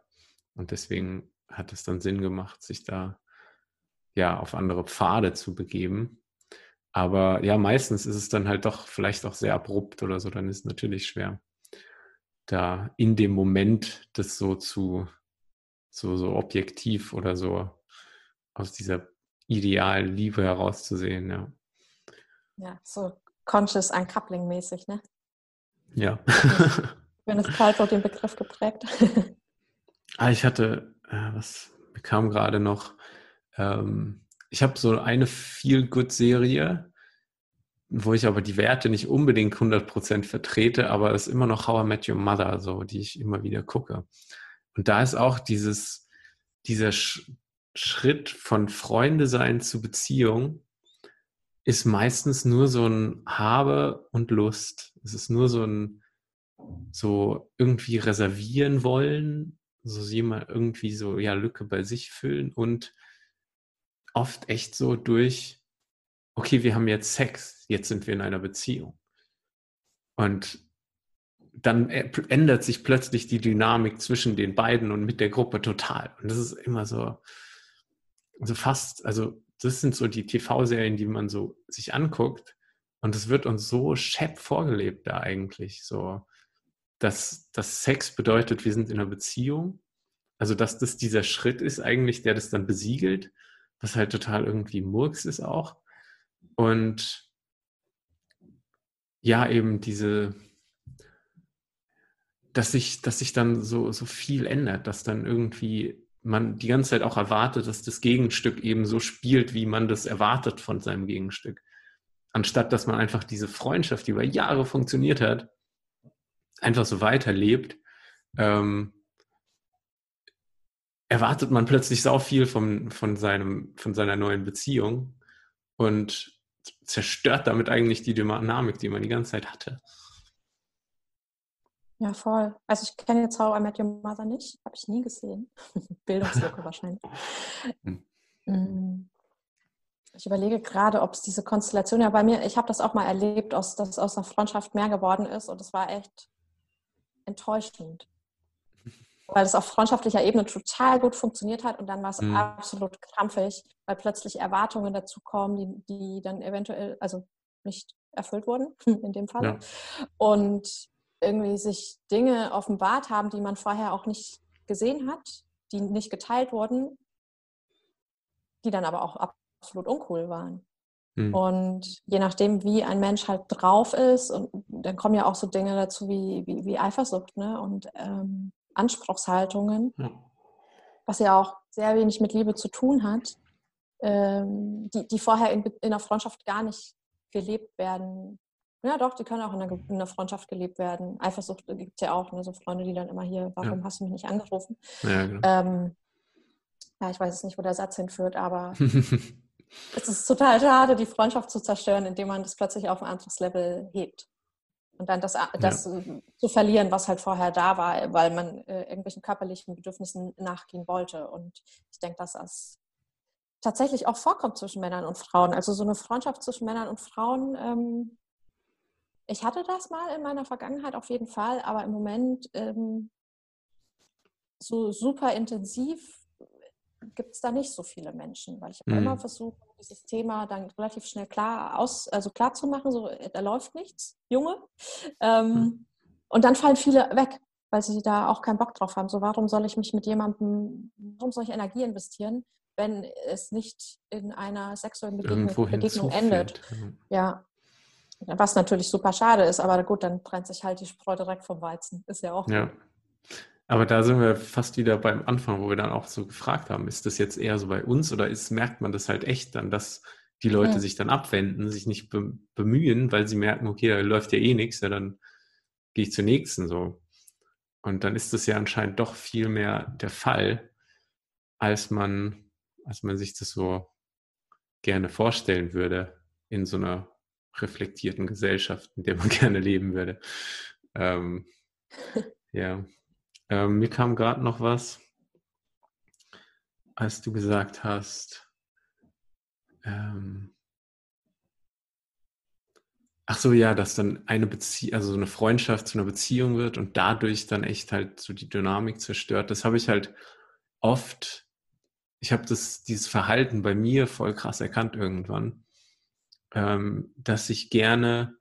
Und deswegen hat es dann Sinn gemacht, sich da ja auf andere Pfade zu begeben. Aber ja, meistens ist es dann halt doch vielleicht auch sehr abrupt oder so, dann ist es natürlich schwer, da in dem Moment das so zu, so, so objektiv oder so aus dieser idealen Liebe herauszusehen, ja. Ja, so Conscious Uncoupling mäßig, ne? Ja. Gwyneth Paltrow den Begriff geprägt. ah, ich hatte, äh, was kam gerade noch, ähm, ich habe so eine Feel-Good-Serie, wo ich aber die Werte nicht unbedingt 100% vertrete, aber es ist immer noch How I Met Your Mother, so, die ich immer wieder gucke. Und da ist auch dieses, dieser Sch Schritt von Freunde sein zu Beziehung, ist meistens nur so ein Habe und Lust. Es ist nur so ein so irgendwie reservieren wollen, so jemand irgendwie so ja Lücke bei sich füllen und oft echt so durch okay, wir haben jetzt Sex, jetzt sind wir in einer Beziehung. Und dann ändert sich plötzlich die Dynamik zwischen den beiden und mit der Gruppe total. Und das ist immer so, so fast, also das sind so die TV-Serien, die man so sich anguckt. Und es wird uns so schepp vorgelebt da eigentlich. So, dass, dass Sex bedeutet, wir sind in einer Beziehung. Also, dass das dieser Schritt ist eigentlich, der das dann besiegelt, was halt total irgendwie Murks ist auch. Und ja, eben diese, dass sich, dass sich dann so, so viel ändert, dass dann irgendwie man die ganze Zeit auch erwartet, dass das Gegenstück eben so spielt, wie man das erwartet von seinem Gegenstück. Anstatt dass man einfach diese Freundschaft, die über Jahre funktioniert hat, einfach so weiterlebt, ähm, erwartet man plötzlich sau viel von, von, seinem, von seiner neuen Beziehung und zerstört damit eigentlich die Dynamik, die man die ganze Zeit hatte. Ja, voll. Also ich kenne jetzt How I Met Your Mother nicht, habe ich nie gesehen. Bildungslücke wahrscheinlich. Hm. Mm. Ich überlege gerade, ob es diese Konstellation ja bei mir, ich habe das auch mal erlebt, dass aus einer Freundschaft mehr geworden ist und es war echt enttäuschend. Weil es auf freundschaftlicher Ebene total gut funktioniert hat und dann war es mhm. absolut krampfig, weil plötzlich Erwartungen dazu kommen, die, die dann eventuell, also nicht erfüllt wurden in dem Fall. Ja. Und irgendwie sich Dinge offenbart haben, die man vorher auch nicht gesehen hat, die nicht geteilt wurden, die dann aber auch absolut uncool waren. Mhm. Und je nachdem, wie ein Mensch halt drauf ist und dann kommen ja auch so Dinge dazu wie, wie, wie Eifersucht ne? und ähm, Anspruchshaltungen, ja. was ja auch sehr wenig mit Liebe zu tun hat, ähm, die, die vorher in, in einer Freundschaft gar nicht gelebt werden. Ja, doch, die können auch in einer, in einer Freundschaft gelebt werden. Eifersucht gibt es ja auch, ne? so Freunde, die dann immer hier, warum ja. hast du mich nicht angerufen? Ja, genau. ähm, ja, ich weiß jetzt nicht, wo der Satz hinführt, aber es ist total schade, die Freundschaft zu zerstören, indem man das plötzlich auf ein anderes Level hebt. Und dann das, das ja. zu verlieren, was halt vorher da war, weil man äh, irgendwelchen körperlichen Bedürfnissen nachgehen wollte. Und ich denke, dass das tatsächlich auch vorkommt zwischen Männern und Frauen. Also so eine Freundschaft zwischen Männern und Frauen. Ähm, ich hatte das mal in meiner Vergangenheit auf jeden Fall, aber im Moment ähm, so super intensiv gibt es da nicht so viele Menschen, weil ich mhm. immer versucht, dieses Thema dann relativ schnell klar aus, also klar zu machen, so da läuft nichts, Junge. Ähm, mhm. Und dann fallen viele weg, weil sie da auch keinen Bock drauf haben. So, warum soll ich mich mit jemandem, warum soll ich Energie investieren, wenn es nicht in einer sexuellen Begegnung, Begegnung endet? Ja. Was natürlich super schade ist, aber gut, dann trennt sich halt die Spreu direkt vom Weizen. Ist ja auch. Ja. Aber da sind wir fast wieder beim Anfang, wo wir dann auch so gefragt haben, ist das jetzt eher so bei uns oder ist, merkt man das halt echt dann, dass die Leute ja. sich dann abwenden, sich nicht bemühen, weil sie merken, okay, da läuft ja eh nichts, ja, dann gehe ich zur nächsten so. Und dann ist das ja anscheinend doch viel mehr der Fall, als man, als man sich das so gerne vorstellen würde in so einer reflektierten Gesellschaft, in der man gerne leben würde. Ähm, ja. Ähm, mir kam gerade noch was, als du gesagt hast, ähm, ach so, ja, dass dann eine Beziehung, also so eine Freundschaft zu einer Beziehung wird und dadurch dann echt halt so die Dynamik zerstört. Das habe ich halt oft, ich habe das, dieses Verhalten bei mir voll krass erkannt irgendwann, ähm, dass ich gerne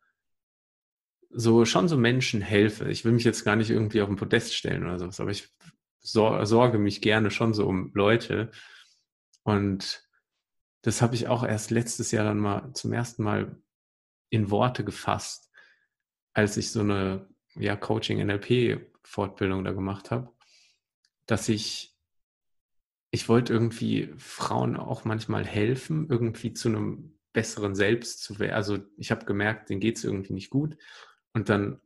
so schon so Menschen helfe. Ich will mich jetzt gar nicht irgendwie auf den Podest stellen oder sowas, aber ich sor sorge mich gerne schon so um Leute. Und das habe ich auch erst letztes Jahr dann mal zum ersten Mal in Worte gefasst, als ich so eine ja, Coaching-NLP-Fortbildung da gemacht habe, dass ich, ich wollte irgendwie Frauen auch manchmal helfen, irgendwie zu einem besseren Selbst zu werden. Also ich habe gemerkt, denen geht es irgendwie nicht gut. Und dann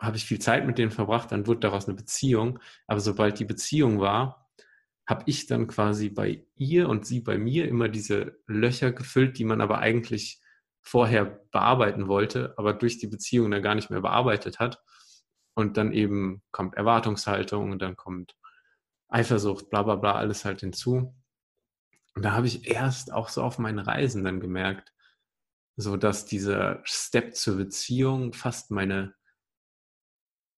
habe ich viel Zeit mit denen verbracht, dann wurde daraus eine Beziehung. Aber sobald die Beziehung war, habe ich dann quasi bei ihr und sie bei mir immer diese Löcher gefüllt, die man aber eigentlich vorher bearbeiten wollte, aber durch die Beziehung dann gar nicht mehr bearbeitet hat. Und dann eben kommt Erwartungshaltung und dann kommt Eifersucht, bla bla bla, alles halt hinzu. Und da habe ich erst auch so auf meinen Reisen dann gemerkt, so dass dieser Step zur Beziehung fast meine,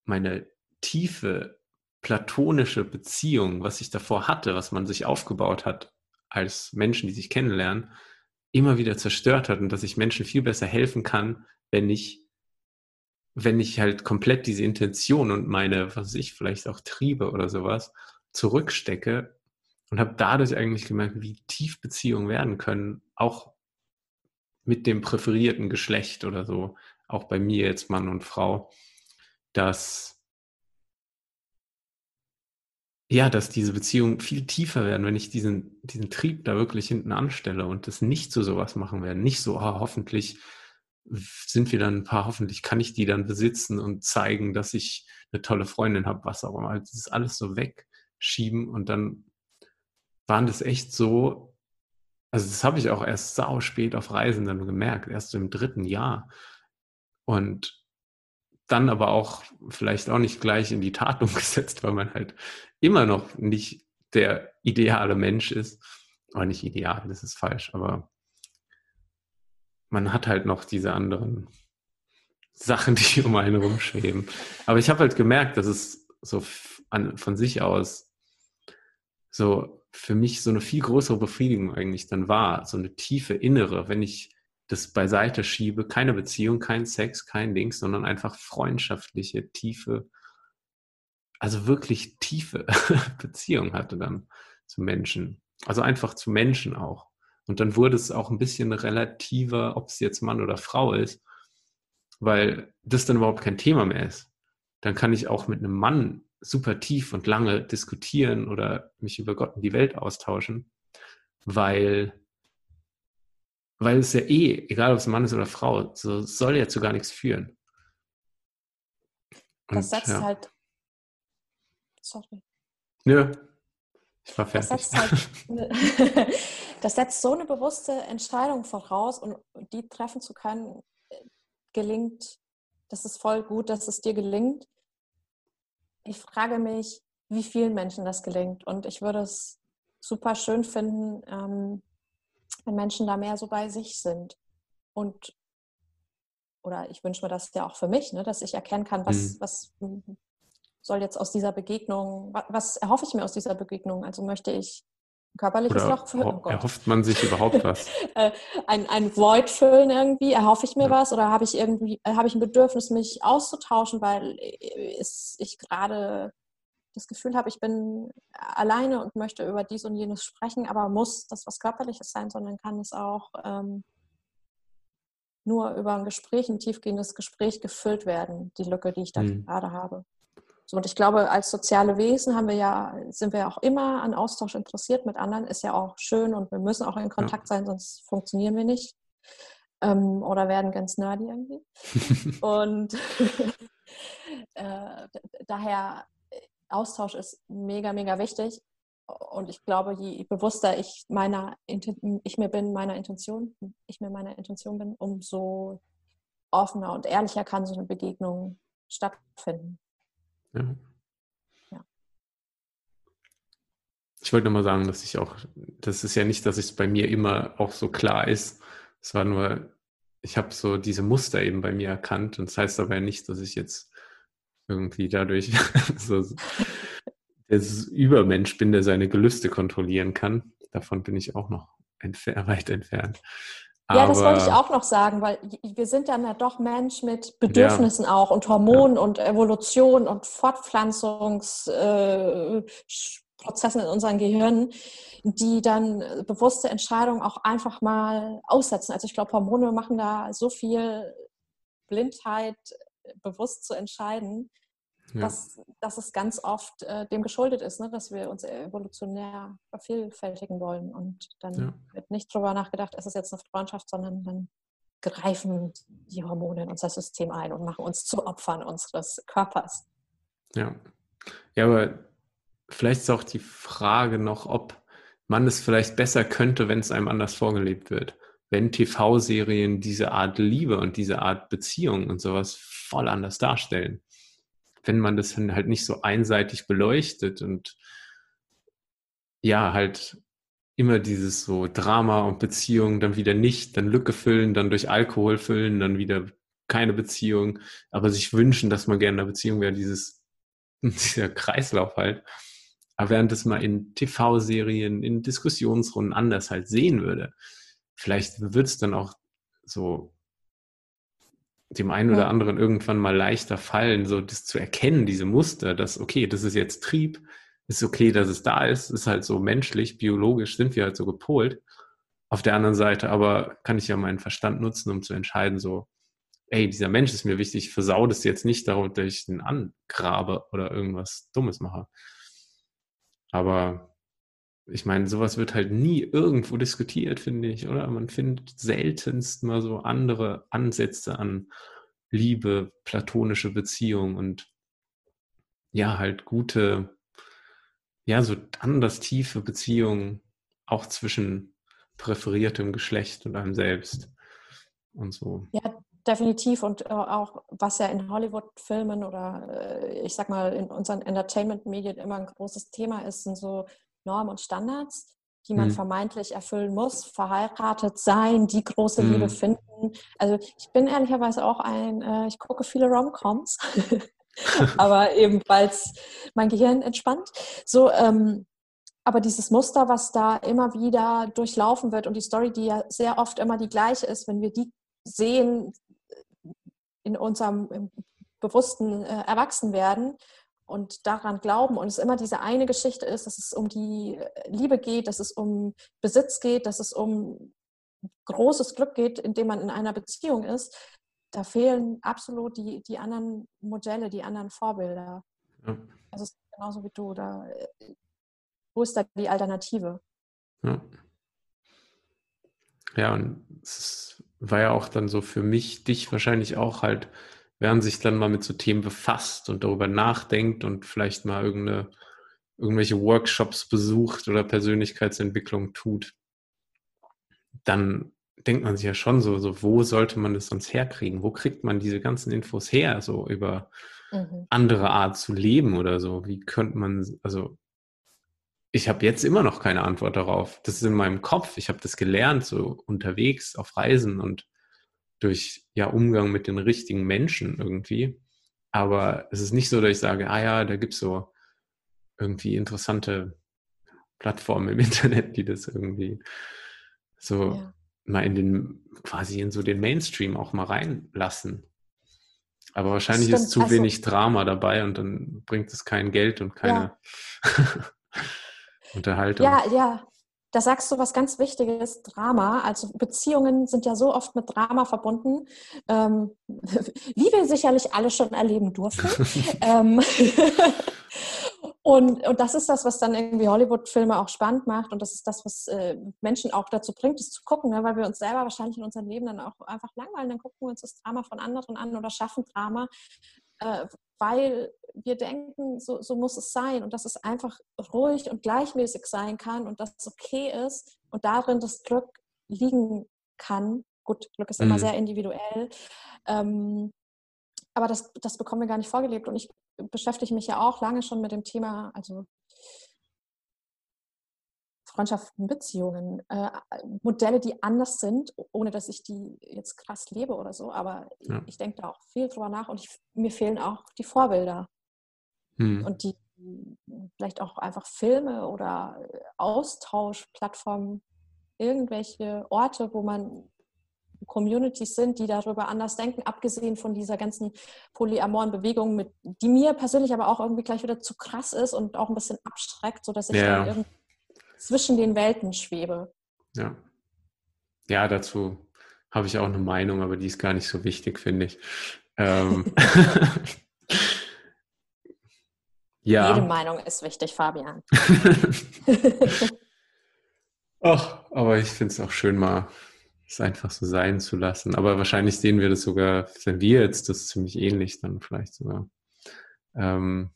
meine tiefe platonische Beziehung, was ich davor hatte, was man sich aufgebaut hat als Menschen, die sich kennenlernen, immer wieder zerstört hat und dass ich Menschen viel besser helfen kann, wenn ich, wenn ich halt komplett diese Intention und meine, was ich, vielleicht auch Triebe oder sowas zurückstecke und habe dadurch eigentlich gemerkt, wie tief Beziehungen werden können, auch mit dem präferierten Geschlecht oder so, auch bei mir jetzt Mann und Frau, dass ja, dass diese Beziehungen viel tiefer werden, wenn ich diesen, diesen Trieb da wirklich hinten anstelle und das nicht zu sowas machen werde. Nicht so, oh, hoffentlich sind wir dann ein paar, hoffentlich kann ich die dann besitzen und zeigen, dass ich eine tolle Freundin habe, was auch immer. Das ist alles so wegschieben und dann waren das echt so also das habe ich auch erst sau spät auf Reisen dann gemerkt, erst im dritten Jahr. Und dann aber auch vielleicht auch nicht gleich in die Tat umgesetzt, weil man halt immer noch nicht der ideale Mensch ist. Aber nicht ideal, das ist falsch, aber man hat halt noch diese anderen Sachen, die um einen rumschweben. Aber ich habe halt gemerkt, dass es so an, von sich aus so für mich so eine viel größere Befriedigung eigentlich dann war, so eine tiefe innere, wenn ich das beiseite schiebe, keine Beziehung, kein Sex, kein Dings, sondern einfach freundschaftliche, tiefe, also wirklich tiefe Beziehung hatte dann zu Menschen. Also einfach zu Menschen auch. Und dann wurde es auch ein bisschen relativer, ob es jetzt Mann oder Frau ist. weil das dann überhaupt kein Thema mehr ist. Dann kann ich auch mit einem Mann super tief und lange diskutieren oder mich über Gott und die Welt austauschen, weil, weil es ja eh, egal ob es Mann ist oder Frau, so soll ja zu gar nichts führen. Und, das setzt ja. halt. Sorry. Nö, ich war fertig. Das setzt, halt das setzt so eine bewusste Entscheidung voraus und die treffen zu können, gelingt, das ist voll gut, dass es dir gelingt. Ich frage mich, wie vielen Menschen das gelingt. Und ich würde es super schön finden, ähm, wenn Menschen da mehr so bei sich sind. Und oder ich wünsche mir das ja auch für mich, ne, dass ich erkennen kann, was, mhm. was soll jetzt aus dieser Begegnung, was erhoffe ich mir aus dieser Begegnung? Also möchte ich körperliches Oder Loch füllen? Oh erhofft man sich überhaupt was? Äh, ein, ein Void füllen irgendwie, erhoffe ich mir ja. was? Oder habe ich irgendwie, äh, habe ich ein Bedürfnis, mich auszutauschen, weil äh, ich gerade das Gefühl habe, ich bin alleine und möchte über dies und jenes sprechen, aber muss das was Körperliches sein, sondern kann es auch ähm, nur über ein Gespräch, ein tiefgehendes Gespräch gefüllt werden, die Lücke, die ich da mhm. gerade habe. So, und ich glaube, als soziale Wesen haben wir ja, sind wir ja auch immer an Austausch interessiert mit anderen, ist ja auch schön und wir müssen auch in Kontakt ja. sein, sonst funktionieren wir nicht. Ähm, oder werden ganz nerdy irgendwie. und äh, daher, Austausch ist mega, mega wichtig. Und ich glaube, je bewusster ich meiner ich mir bin, meiner Intention, ich mir meiner Intention bin, umso offener und ehrlicher kann so eine Begegnung stattfinden. Ja. ja. Ich wollte nochmal sagen, dass ich auch, das ist ja nicht, dass es bei mir immer auch so klar ist. Es war nur, ich habe so diese Muster eben bei mir erkannt und das heißt aber ja nicht, dass ich jetzt irgendwie dadurch so der Übermensch bin, der seine Gelüste kontrollieren kann. Davon bin ich auch noch weit entfernt. Ja, das wollte ich auch noch sagen, weil wir sind dann ja doch Mensch mit Bedürfnissen ja. auch und Hormonen ja. und Evolution und Fortpflanzungsprozessen äh, in unseren Gehirnen, die dann bewusste Entscheidungen auch einfach mal aussetzen. Also ich glaube, Hormone machen da so viel Blindheit bewusst zu entscheiden, ja. dass, dass es ganz oft äh, dem geschuldet ist, ne? dass wir uns evolutionär vervielfältigen wollen. Und dann ja. wird nicht darüber nachgedacht, ist es jetzt eine Freundschaft, sondern dann greifen die Hormone in unser System ein und machen uns zu Opfern unseres Körpers. Ja. Ja, aber vielleicht ist auch die Frage noch, ob man es vielleicht besser könnte, wenn es einem anders vorgelebt wird. Wenn TV-Serien diese Art Liebe und diese Art Beziehung und sowas voll anders darstellen wenn man das halt nicht so einseitig beleuchtet und ja, halt immer dieses so Drama und Beziehung, dann wieder nicht, dann Lücke füllen, dann durch Alkohol füllen, dann wieder keine Beziehung, aber sich wünschen, dass man gerne in einer Beziehung wäre, dieses, dieser Kreislauf halt. Aber während das mal in TV-Serien, in Diskussionsrunden anders halt sehen würde, vielleicht wird es dann auch so dem einen oder anderen irgendwann mal leichter fallen, so das zu erkennen, diese Muster, dass, okay, das ist jetzt Trieb, ist okay, dass es da ist, ist halt so menschlich, biologisch sind wir halt so gepolt. Auf der anderen Seite aber kann ich ja meinen Verstand nutzen, um zu entscheiden, so, ey, dieser Mensch ist mir wichtig, ich versau das jetzt nicht darunter, dass ich den angrabe oder irgendwas Dummes mache. Aber ich meine, sowas wird halt nie irgendwo diskutiert, finde ich, oder? Man findet seltenst mal so andere Ansätze an Liebe, platonische Beziehung und ja, halt gute, ja, so anders tiefe Beziehungen auch zwischen präferiertem Geschlecht und einem selbst und so. Ja, definitiv. Und äh, auch was ja in Hollywood-Filmen oder äh, ich sag mal in unseren Entertainment-Medien immer ein großes Thema ist, sind so Normen und Standards, die man mhm. vermeintlich erfüllen muss, verheiratet sein, die große mhm. Liebe finden. Also ich bin ehrlicherweise auch ein, äh, ich gucke viele Romcoms, aber ebenfalls mein Gehirn entspannt. So, ähm, aber dieses Muster, was da immer wieder durchlaufen wird und die Story, die ja sehr oft immer die gleiche ist, wenn wir die sehen in unserem bewussten äh, Erwachsenwerden, und daran glauben und es immer diese eine Geschichte ist, dass es um die Liebe geht, dass es um Besitz geht, dass es um großes Glück geht, indem man in einer Beziehung ist, da fehlen absolut die, die anderen Modelle, die anderen Vorbilder. Ja. Also es ist genauso wie du. Da, äh, wo ist da die Alternative? Ja. Ja, und es war ja auch dann so für mich, dich wahrscheinlich auch halt, während sich dann mal mit so Themen befasst und darüber nachdenkt und vielleicht mal irgendeine, irgendwelche Workshops besucht oder Persönlichkeitsentwicklung tut, dann denkt man sich ja schon so, so, wo sollte man das sonst herkriegen? Wo kriegt man diese ganzen Infos her, so über mhm. andere Art zu leben oder so? Wie könnte man, also ich habe jetzt immer noch keine Antwort darauf. Das ist in meinem Kopf. Ich habe das gelernt, so unterwegs auf Reisen und durch ja Umgang mit den richtigen Menschen irgendwie. Aber es ist nicht so, dass ich sage, ah ja, da gibt es so irgendwie interessante Plattformen im Internet, die das irgendwie so ja. mal in den, quasi in so den Mainstream auch mal reinlassen. Aber wahrscheinlich Stimmt. ist zu also, wenig Drama dabei und dann bringt es kein Geld und keine. Ja. Unterhaltung. Ja, ja. Da sagst du was ganz Wichtiges, Drama. Also Beziehungen sind ja so oft mit Drama verbunden, ähm, wie wir sicherlich alle schon erleben durften. ähm, und, und das ist das, was dann irgendwie Hollywood-Filme auch spannend macht. Und das ist das, was äh, Menschen auch dazu bringt, es zu gucken, ne? weil wir uns selber wahrscheinlich in unserem Leben dann auch einfach langweilen. Dann gucken wir uns das Drama von anderen an oder schaffen Drama, äh, weil wir denken, so, so muss es sein und dass es einfach ruhig und gleichmäßig sein kann und dass es okay ist und darin das Glück liegen kann. Gut, Glück ist immer mhm. sehr individuell. Ähm, aber das, das bekommen wir gar nicht vorgelebt. Und ich beschäftige mich ja auch lange schon mit dem Thema, also Freundschaften, Beziehungen, äh, Modelle, die anders sind, ohne dass ich die jetzt krass lebe oder so. Aber ja. ich denke da auch viel drüber nach und ich, mir fehlen auch die Vorbilder. Hm. Und die vielleicht auch einfach Filme oder Austauschplattformen, irgendwelche Orte, wo man Communities sind, die darüber anders denken, abgesehen von dieser ganzen polyamoren Bewegung, mit, die mir persönlich aber auch irgendwie gleich wieder zu krass ist und auch ein bisschen abstreckt, sodass ich ja. dann irgendwie zwischen den Welten schwebe. Ja. Ja, dazu habe ich auch eine Meinung, aber die ist gar nicht so wichtig, finde ich. Ähm. ja. Jede Meinung ist wichtig, Fabian. Ach, aber ich finde es auch schön, mal es einfach so sein zu lassen. Aber wahrscheinlich sehen wir das sogar, wenn wir jetzt das ziemlich ähnlich dann vielleicht sogar. Ähm,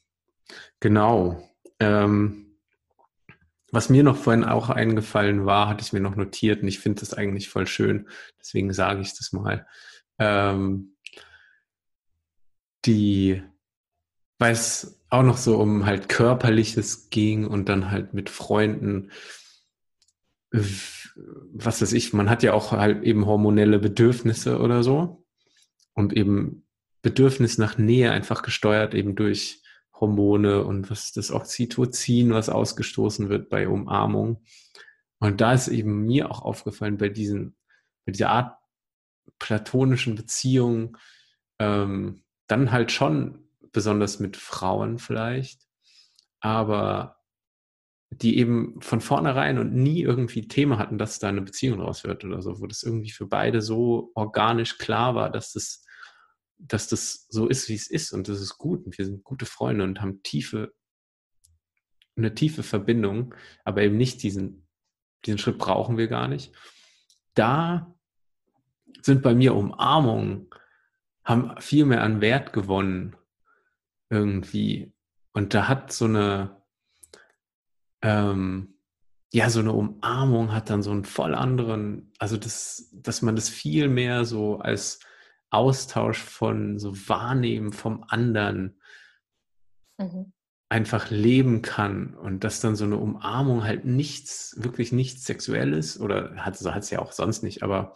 genau. Ähm, was mir noch vorhin auch eingefallen war, hatte ich mir noch notiert und ich finde das eigentlich voll schön. Deswegen sage ich das mal. Ähm, die, weil es auch noch so um halt körperliches ging und dann halt mit Freunden, was weiß ich, man hat ja auch halt eben hormonelle Bedürfnisse oder so und eben Bedürfnis nach Nähe einfach gesteuert eben durch Hormone und was das Oxytocin, was ausgestoßen wird bei Umarmung. Und da ist eben mir auch aufgefallen, bei diesen, bei dieser Art platonischen Beziehung, ähm, dann halt schon besonders mit Frauen vielleicht, aber die eben von vornherein und nie irgendwie Thema hatten, dass da eine Beziehung raus wird oder so, wo das irgendwie für beide so organisch klar war, dass das dass das so ist, wie es ist und das ist gut und wir sind gute Freunde und haben tiefe, eine tiefe Verbindung, aber eben nicht diesen, diesen Schritt brauchen wir gar nicht. Da sind bei mir Umarmungen, haben viel mehr an Wert gewonnen irgendwie. Und da hat so eine, ähm, ja, so eine Umarmung hat dann so einen voll anderen, also das, dass man das viel mehr so als Austausch von so Wahrnehmen vom anderen mhm. einfach leben kann und dass dann so eine Umarmung halt nichts, wirklich nichts Sexuelles oder hat es ja auch sonst nicht, aber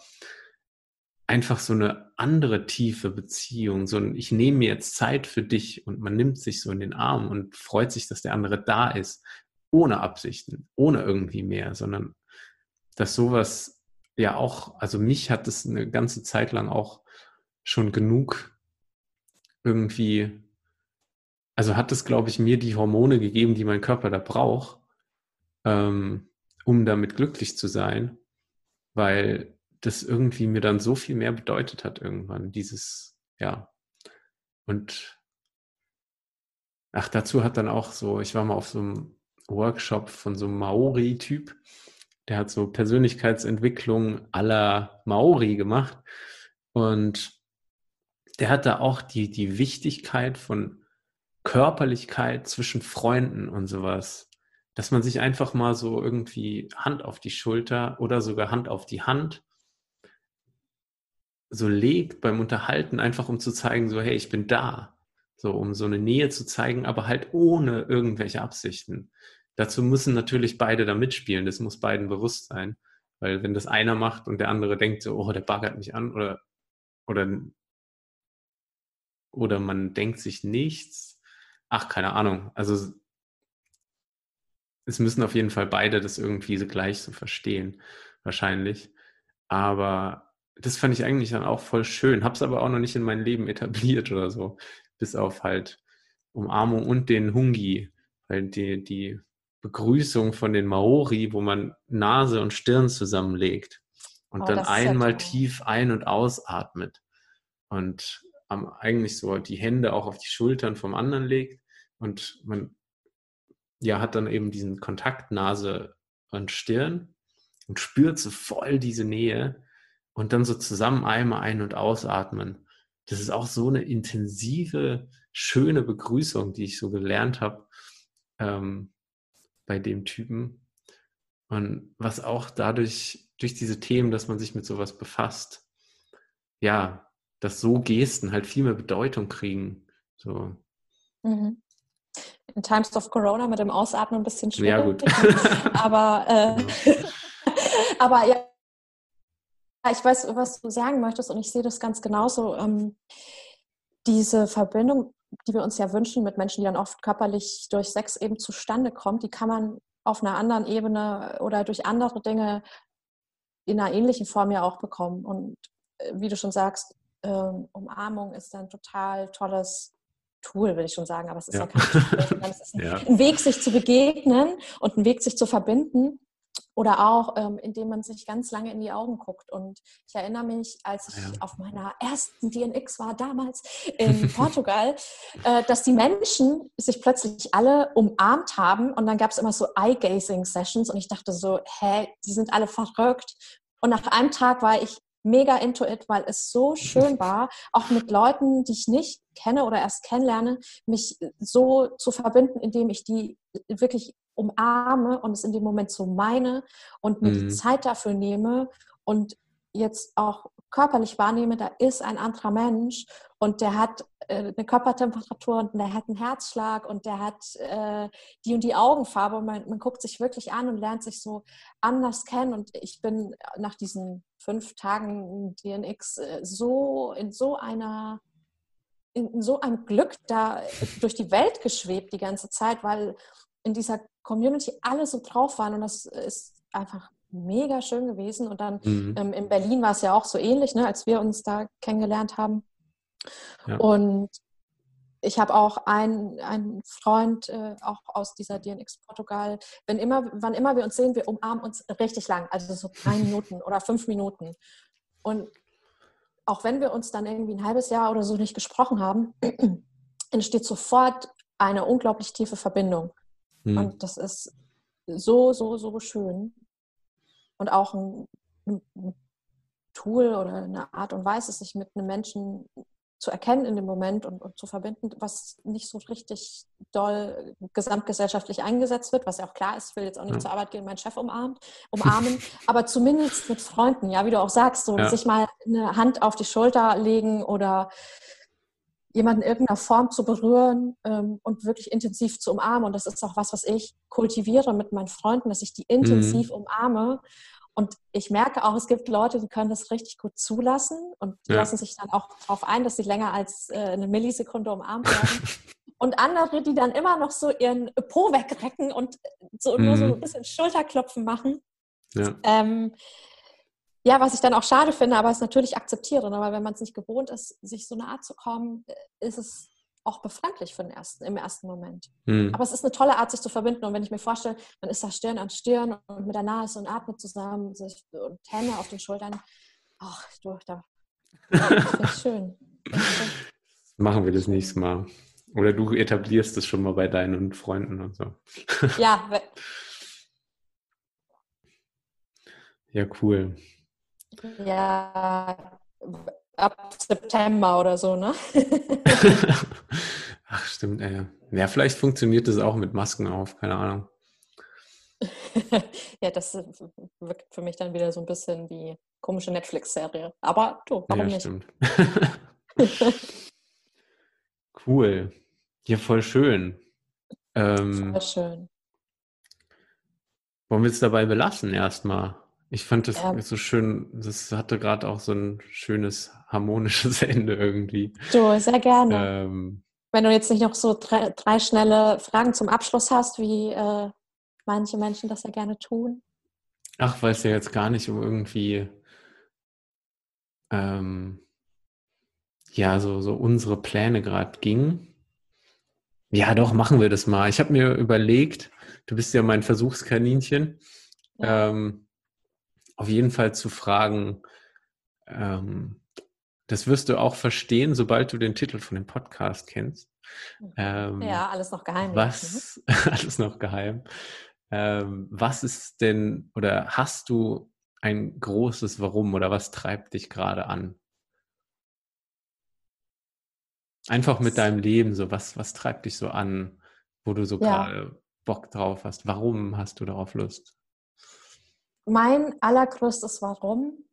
einfach so eine andere tiefe Beziehung, so ein ich nehme mir jetzt Zeit für dich und man nimmt sich so in den Arm und freut sich, dass der andere da ist, ohne Absichten, ohne irgendwie mehr, sondern dass sowas ja auch, also mich hat es eine ganze Zeit lang auch schon genug irgendwie, also hat es, glaube ich, mir die Hormone gegeben, die mein Körper da braucht, ähm, um damit glücklich zu sein, weil das irgendwie mir dann so viel mehr bedeutet hat irgendwann, dieses, ja. Und ach, dazu hat dann auch so, ich war mal auf so einem Workshop von so einem Maori-Typ, der hat so Persönlichkeitsentwicklung aller Maori gemacht. Und der hat da auch die, die Wichtigkeit von Körperlichkeit zwischen Freunden und sowas. Dass man sich einfach mal so irgendwie Hand auf die Schulter oder sogar Hand auf die Hand so legt beim Unterhalten, einfach um zu zeigen, so, hey, ich bin da. So, um so eine Nähe zu zeigen, aber halt ohne irgendwelche Absichten. Dazu müssen natürlich beide da mitspielen. Das muss beiden bewusst sein. Weil wenn das einer macht und der andere denkt so, oh, der baggert mich an oder, oder oder man denkt sich nichts. Ach, keine Ahnung. Also es müssen auf jeden Fall beide das irgendwie so gleich so verstehen, wahrscheinlich. Aber das fand ich eigentlich dann auch voll schön. Hab's aber auch noch nicht in mein Leben etabliert oder so. Bis auf halt Umarmung und den Hungi. Weil die, die Begrüßung von den Maori, wo man Nase und Stirn zusammenlegt und oh, dann einmal ja tief ein- und ausatmet. Und eigentlich so die Hände auch auf die Schultern vom anderen legt und man ja hat dann eben diesen Kontakt Nase und Stirn und spürt so voll diese Nähe und dann so zusammen einmal ein- und ausatmen. Das ist auch so eine intensive, schöne Begrüßung, die ich so gelernt habe ähm, bei dem Typen. Und was auch dadurch, durch diese Themen, dass man sich mit sowas befasst, ja, dass so Gesten halt viel mehr Bedeutung kriegen. So. Mhm. In Times of Corona mit dem Ausatmen ein bisschen schwierig. Ja, gut. aber, äh, aber ja, ich weiß, was du sagen möchtest und ich sehe das ganz genauso. Ähm, diese Verbindung, die wir uns ja wünschen mit Menschen, die dann oft körperlich durch Sex eben zustande kommt, die kann man auf einer anderen Ebene oder durch andere Dinge in einer ähnlichen Form ja auch bekommen. Und äh, wie du schon sagst, ähm, Umarmung ist ein total tolles Tool, will ich schon sagen, aber es ist ja, ja kein Tool, es ist ein, ja. ein, Weg, sich zu begegnen und ein Weg, sich zu verbinden. Oder auch, ähm, indem man sich ganz lange in die Augen guckt. Und ich erinnere mich, als ich ja. auf meiner ersten DNX war, damals in Portugal, äh, dass die Menschen sich plötzlich alle umarmt haben. Und dann gab es immer so Eye-Gazing-Sessions. Und ich dachte so, hä, die sind alle verrückt. Und nach einem Tag war ich mega into it, weil es so schön war, auch mit Leuten, die ich nicht kenne oder erst kennenlerne, mich so zu verbinden, indem ich die wirklich umarme und es in dem Moment so meine und mir mhm. die Zeit dafür nehme und jetzt auch körperlich wahrnehme, da ist ein anderer Mensch und der hat äh, eine Körpertemperatur und der hat einen Herzschlag und der hat äh, die und die Augenfarbe und man, man, guckt sich wirklich an und lernt sich so anders kennen und ich bin nach diesen fünf Tagen DNX äh, so in so einer in so einem Glück da durch die Welt geschwebt die ganze Zeit, weil in dieser Community alle so drauf waren und das ist einfach mega schön gewesen. Und dann mhm. ähm, in Berlin war es ja auch so ähnlich, ne, als wir uns da kennengelernt haben. Ja. Und ich habe auch einen, einen Freund, äh, auch aus dieser DNX Portugal, wenn immer, wann immer wir uns sehen, wir umarmen uns richtig lang, also so drei Minuten oder fünf Minuten. Und auch wenn wir uns dann irgendwie ein halbes Jahr oder so nicht gesprochen haben, entsteht sofort eine unglaublich tiefe Verbindung. Mhm. Und das ist so, so, so schön und auch ein, ein Tool oder eine Art und Weise, sich mit einem Menschen zu erkennen in dem Moment und, und, zu verbinden, was nicht so richtig doll gesamtgesellschaftlich eingesetzt wird, was ja auch klar ist, ich will jetzt auch nicht ja. zur Arbeit gehen, meinen Chef umarmt, umarmen, aber zumindest mit Freunden, ja, wie du auch sagst, so ja. sich mal eine Hand auf die Schulter legen oder jemanden in irgendeiner Form zu berühren ähm, und wirklich intensiv zu umarmen. Und das ist auch was, was ich kultiviere mit meinen Freunden, dass ich die intensiv mhm. umarme. Und ich merke auch, es gibt Leute, die können das richtig gut zulassen und die ja. lassen sich dann auch darauf ein, dass sie länger als äh, eine Millisekunde umarmt werden. und andere, die dann immer noch so ihren Po wegrecken und so mhm. nur so mhm. ein bisschen Schulterklopfen machen. Ja. Ähm, ja, was ich dann auch schade finde, aber es natürlich akzeptiere. Ne? Weil wenn man es nicht gewohnt ist, sich so nahe zu kommen, ist es auch befremdlich für den ersten, im ersten Moment. Mhm. Aber es ist eine tolle Art, sich zu verbinden. Und wenn ich mir vorstelle, man ist da Stirn an Stirn und mit der Nase und atmet zusammen und Hände auf den Schultern, Ach, du, da. Das ist schön. Machen wir das nächste Mal. Oder du etablierst es schon mal bei deinen Freunden und so. Ja. Ja, cool. Ja, ab September oder so, ne? Ach, stimmt, ey. Ja, vielleicht funktioniert das auch mit Masken auf, keine Ahnung. ja, das wirkt für mich dann wieder so ein bisschen wie komische Netflix-Serie. Aber du, warum ja, nicht? Stimmt. cool. Ja, voll schön. Ähm, voll schön. Wollen wir es dabei belassen erstmal? Ich fand das ja. so schön, das hatte gerade auch so ein schönes harmonisches Ende irgendwie. Du, sehr gerne. Ähm, Wenn du jetzt nicht noch so drei, drei, schnelle Fragen zum Abschluss hast, wie äh, manche Menschen das ja gerne tun. Ach, weil es ja jetzt gar nicht um irgendwie ähm, ja, so, so unsere Pläne gerade ging. Ja, doch, machen wir das mal. Ich habe mir überlegt, du bist ja mein Versuchskaninchen, ja. ähm, auf jeden Fall zu fragen, ähm, das wirst du auch verstehen, sobald du den Titel von dem Podcast kennst. Mhm. Ähm, ja, alles noch geheim. Was, alles noch geheim. Ähm, was ist denn, oder hast du ein großes Warum oder was treibt dich gerade an? Einfach mit deinem Leben, so was, was treibt dich so an, wo du so ja. gerade Bock drauf hast? Warum hast du darauf Lust? Mein allergrößtes Warum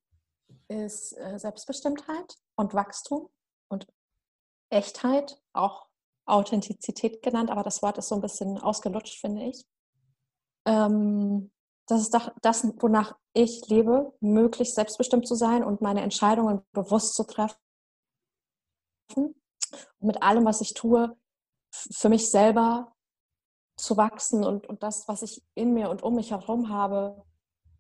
ist äh, Selbstbestimmtheit und Wachstum und Echtheit, auch Authentizität genannt, aber das Wort ist so ein bisschen ausgelutscht, finde ich. Ähm, das ist doch das, wonach ich lebe, möglichst selbstbestimmt zu sein und meine Entscheidungen bewusst zu treffen. Und mit allem, was ich tue, für mich selber zu wachsen und, und das, was ich in mir und um mich herum habe,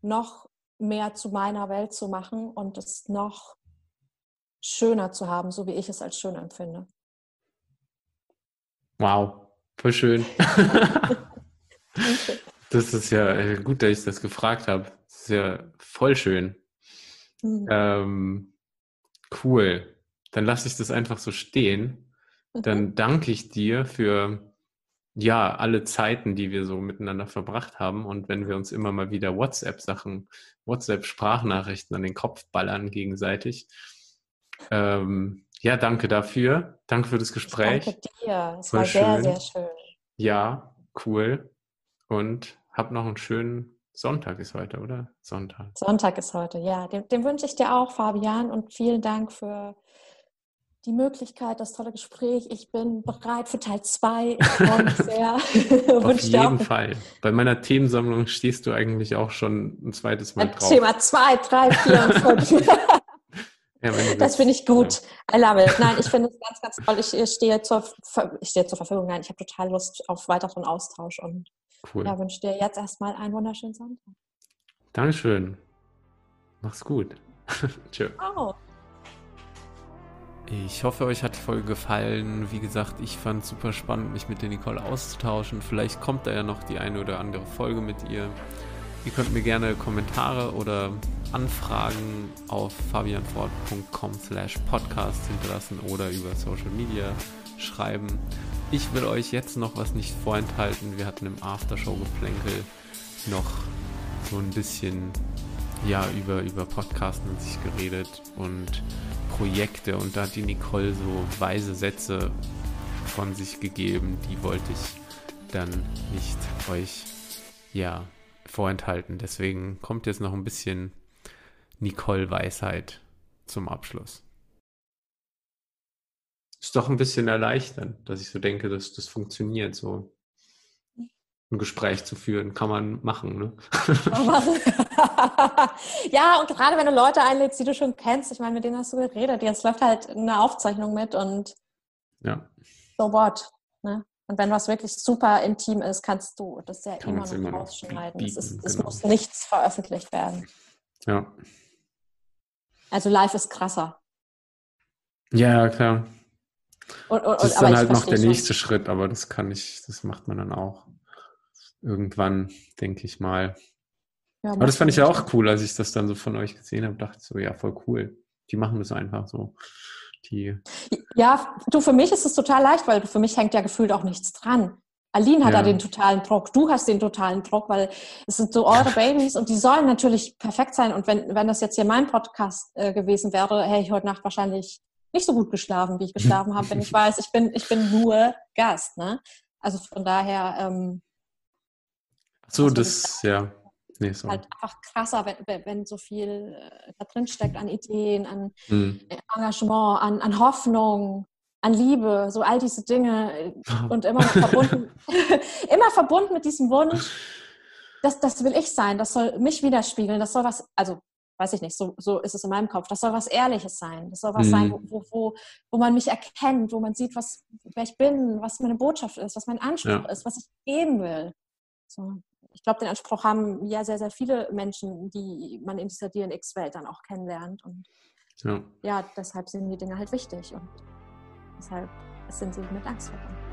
noch mehr zu meiner Welt zu machen und es noch schöner zu haben, so wie ich es als schön empfinde. Wow, voll schön. Das ist ja äh, gut, dass ich das gefragt habe. Das ist ja voll schön. Mhm. Ähm, cool. Dann lasse ich das einfach so stehen. Dann mhm. danke ich dir für ja alle Zeiten, die wir so miteinander verbracht haben. Und wenn wir uns immer mal wieder WhatsApp-Sachen, WhatsApp-Sprachnachrichten an den Kopf ballern gegenseitig. Ähm, ja, danke dafür. Danke für das Gespräch. Danke dir. Es Voll war sehr, schön. sehr schön. Ja, cool. Und hab noch einen schönen Sonntag ist heute, oder? Sonntag. Sonntag ist heute, ja. Den, den wünsche ich dir auch, Fabian. Und vielen Dank für die Möglichkeit, das tolle Gespräch. Ich bin bereit für Teil 2. Ich freue mich sehr. Auf jeden Fall. Bei meiner Themensammlung stehst du eigentlich auch schon ein zweites Mal drauf. Thema 2, 3, 4 und 5. ja, das finde ich gut. Ja. I love it. Nein, ich finde es ganz, ganz toll. Ich stehe zur, ich stehe zur Verfügung. Nein, ich habe total Lust auf weiteren Austausch und Cool. Ja, wünsche dir jetzt erstmal einen wunderschönen Sonntag. Dankeschön. Mach's gut. Tschö. Oh. Ich hoffe, euch hat die Folge gefallen. Wie gesagt, ich fand es super spannend, mich mit der Nicole auszutauschen. Vielleicht kommt da ja noch die eine oder andere Folge mit ihr. Ihr könnt mir gerne Kommentare oder Anfragen auf fabianfort.com slash podcast hinterlassen oder über Social Media schreiben. Ich will euch jetzt noch was nicht vorenthalten. Wir hatten im Aftershow-Geplänkel noch so ein bisschen ja, über, über Podcasten an sich geredet und Projekte. Und da hat die Nicole so weise Sätze von sich gegeben, die wollte ich dann nicht euch ja vorenthalten. Deswegen kommt jetzt noch ein bisschen Nicole Weisheit zum Abschluss. Ist doch ein bisschen erleichternd, dass ich so denke, dass das funktioniert, so ein Gespräch zu führen, kann man machen. Ne? ja, und gerade wenn du Leute einlädst, die du schon kennst, ich meine, mit denen hast du geredet, jetzt läuft halt eine Aufzeichnung mit und ja. so what. Ne? Und wenn was wirklich super intim ist, kannst du das ja kann immer noch immer rausschneiden. Bieten, es, ist, es genau. muss nichts veröffentlicht werden. Ja. Also live ist krasser. Ja, klar. Und, und, das ist dann halt noch der schon. nächste Schritt, aber das kann ich, das macht man dann auch irgendwann, denke ich mal. Ja, Aber das fand ich ja auch cool, als ich das dann so von euch gesehen habe, dachte so, ja, voll cool. Die machen das einfach so. Die ja, du, für mich ist es total leicht, weil für mich hängt ja gefühlt auch nichts dran. Aline hat ja. da den totalen Druck, du hast den totalen Druck, weil es sind so eure Babys und die sollen natürlich perfekt sein. Und wenn, wenn das jetzt hier mein Podcast äh, gewesen wäre, hätte ich heute Nacht wahrscheinlich nicht so gut geschlafen, wie ich geschlafen habe, wenn ich weiß, ich bin, ich bin nur Gast. Ne? Also von daher. Ähm, so, das, ja. Nee, so. Halt einfach krasser, wenn, wenn so viel äh, da drin steckt an Ideen, an hm. Engagement, an, an Hoffnung, an Liebe, so all diese Dinge und immer verbunden, immer verbunden mit diesem Wunsch, das, das will ich sein, das soll mich widerspiegeln, das soll was, also weiß ich nicht, so, so ist es in meinem Kopf, das soll was Ehrliches sein, das soll was mhm. sein, wo, wo, wo man mich erkennt, wo man sieht, was, wer ich bin, was meine Botschaft ist, was mein Anspruch ja. ist, was ich geben will. So. Ich glaube, den Anspruch haben ja sehr, sehr viele Menschen, die man in dieser DNX-Welt dann auch kennenlernt. Und ja. ja, deshalb sind die Dinge halt wichtig. Und Deshalb sind sie mit Angst verbunden.